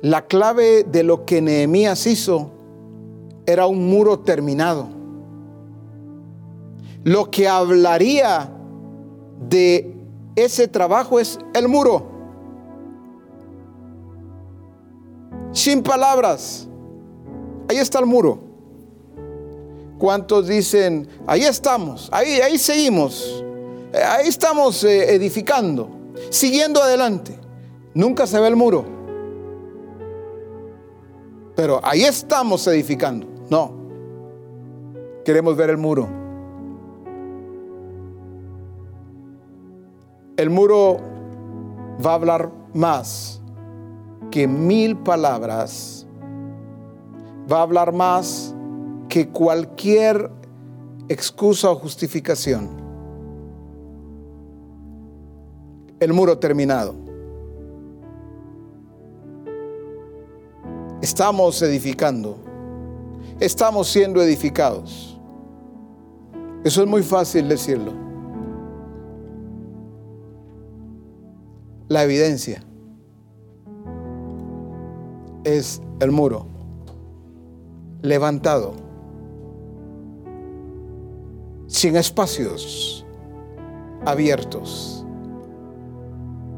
A: La clave de lo que Nehemías hizo era un muro terminado lo que hablaría de ese trabajo es el muro. Sin palabras. Ahí está el muro. ¿Cuántos dicen, ahí estamos, ahí, ahí seguimos, ahí estamos eh, edificando, siguiendo adelante? Nunca se ve el muro. Pero ahí estamos edificando. No. Queremos ver el muro. El muro va a hablar más que mil palabras. Va a hablar más que cualquier excusa o justificación. El muro terminado. estamos edificando, estamos siendo edificados. Eso es muy fácil decirlo. La evidencia es el muro levantado, sin espacios abiertos,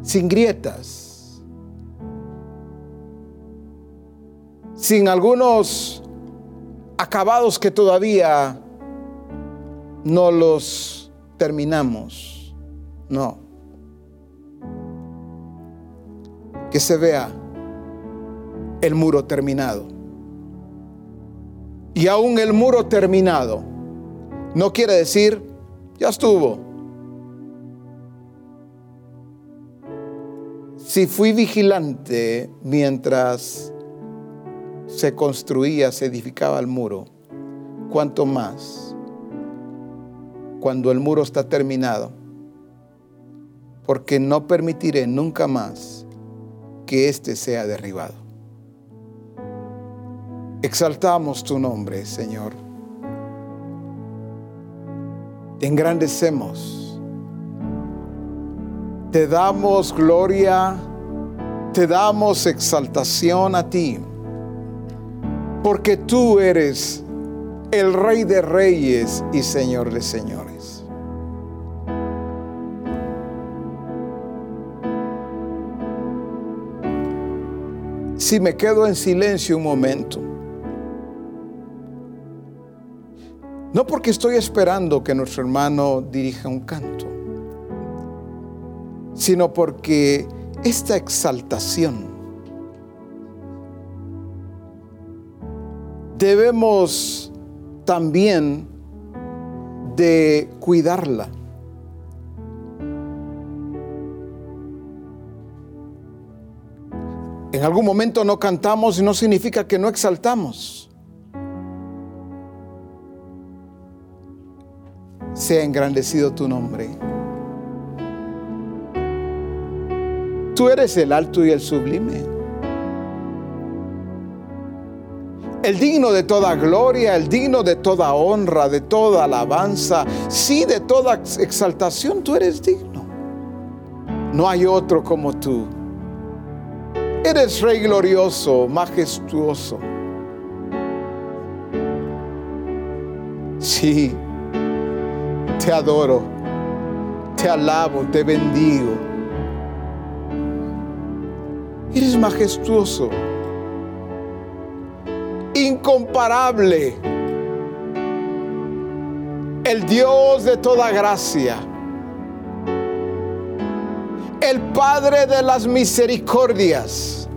A: sin grietas, sin algunos acabados que todavía no los terminamos. No. Que se vea el muro terminado. Y aún el muro terminado no quiere decir, ya estuvo. Si fui vigilante mientras se construía, se edificaba el muro, ¿cuánto más cuando el muro está terminado? Porque no permitiré nunca más que éste sea derribado. Exaltamos tu nombre, Señor. Te engrandecemos. Te damos gloria, te damos exaltación a ti, porque tú eres el Rey de Reyes y Señor de Señores. Si me quedo en silencio un momento, No porque estoy esperando que nuestro hermano dirija un canto, sino porque esta exaltación debemos también de cuidarla. En algún momento no cantamos y no significa que no exaltamos. sea engrandecido tu nombre. Tú eres el alto y el sublime. El digno de toda gloria, el digno de toda honra, de toda alabanza, sí, de toda exaltación, tú eres digno. No hay otro como tú. Eres rey glorioso, majestuoso. Sí, te adoro, te alabo, te bendigo. Eres majestuoso, incomparable, el Dios de toda gracia, el Padre de las misericordias,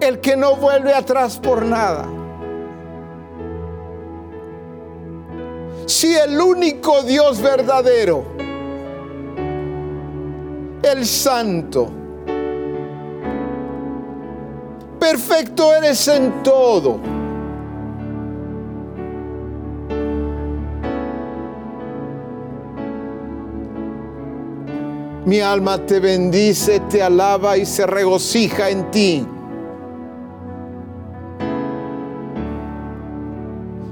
A: el que no vuelve atrás por nada si el único Dios verdadero, el santo, perfecto eres en todo. Mi alma te bendice, te alaba y se regocija en ti.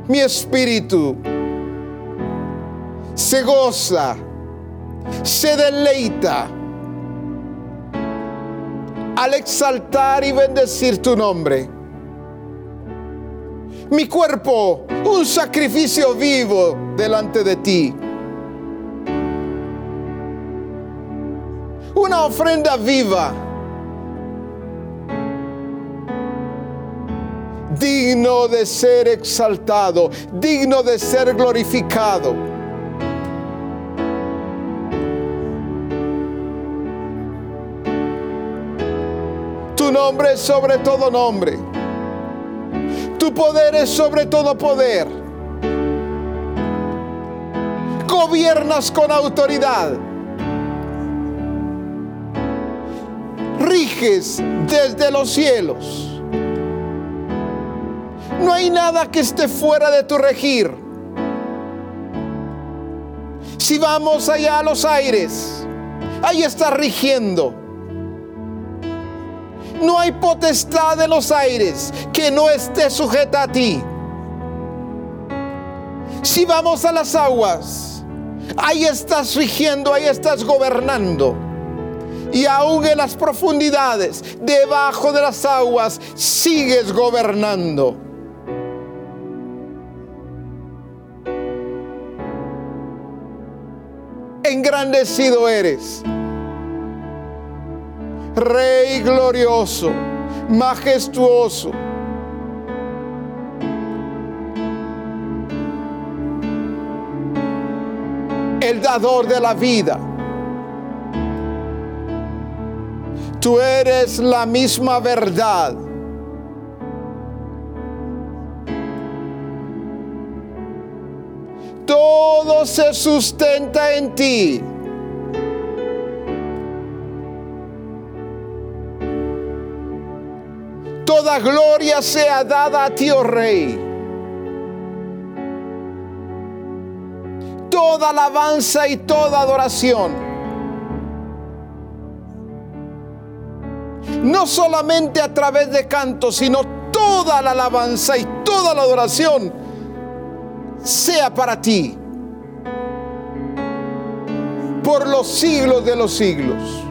A: Mi espíritu se goza, se deleita al exaltar y bendecir tu nombre. Mi cuerpo, un sacrificio vivo delante de ti. Una ofrenda viva. Digno de ser exaltado, digno de ser glorificado. nombre es sobre todo nombre. Tu poder es sobre todo poder. Gobiernas con autoridad. Riges desde los cielos. No hay nada que esté fuera de tu regir. Si vamos allá a los aires, ahí está rigiendo No hay potestad de los aires que no esté sujeta a ti. Si vamos a las aguas, ahí estás rigiendo, ahí estás gobernando. Y aún en las profundidades, debajo de las aguas, sigues gobernando. Engrandecido eres. Rey glorioso, majestuoso. El dador de la vida. Tú eres la misma verdad. Todo se sustenta en ti. Toda gloria sea dada a ti, oh Rey. Toda alabanza y toda adoración. No solamente a través de canto, sino toda la alabanza y toda la adoración sea para ti. Por los siglos de los siglos.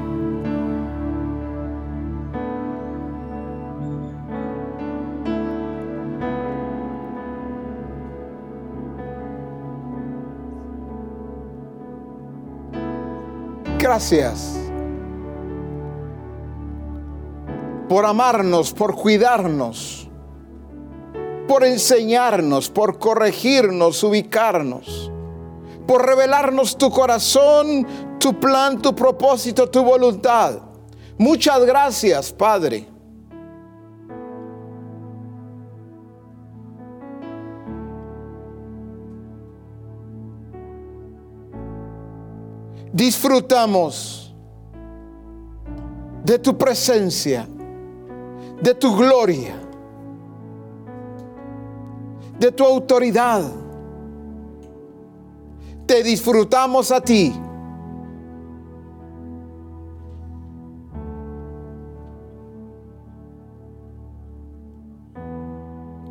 A: gracias por amarnos, por cuidarnos, por enseñarnos, por corregirnos, ubicarnos, por revelarnos tu corazón, tu plan, tu propósito, tu voluntad. Muchas gracias, Padre. disfrutamos de tu presencia, de tu gloria, de tu autoridad. Te disfrutamos a ti.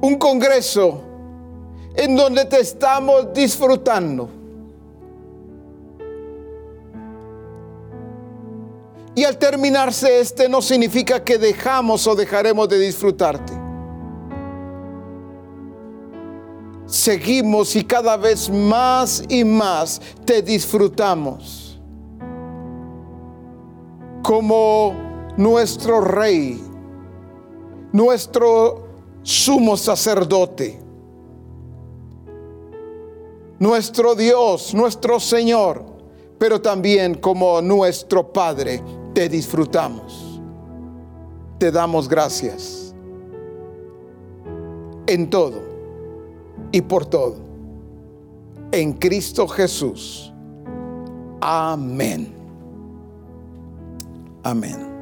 A: Un congreso en donde te estamos disfrutando Y al terminarse este no significa que dejamos o dejaremos de disfrutarte. Seguimos y cada vez más y más te disfrutamos como nuestro rey, nuestro sumo sacerdote, nuestro Dios, nuestro Señor, pero también como nuestro Padre te disfrutamos. Te damos gracias en todo y por todo. En Cristo Jesús. Amén. Amén.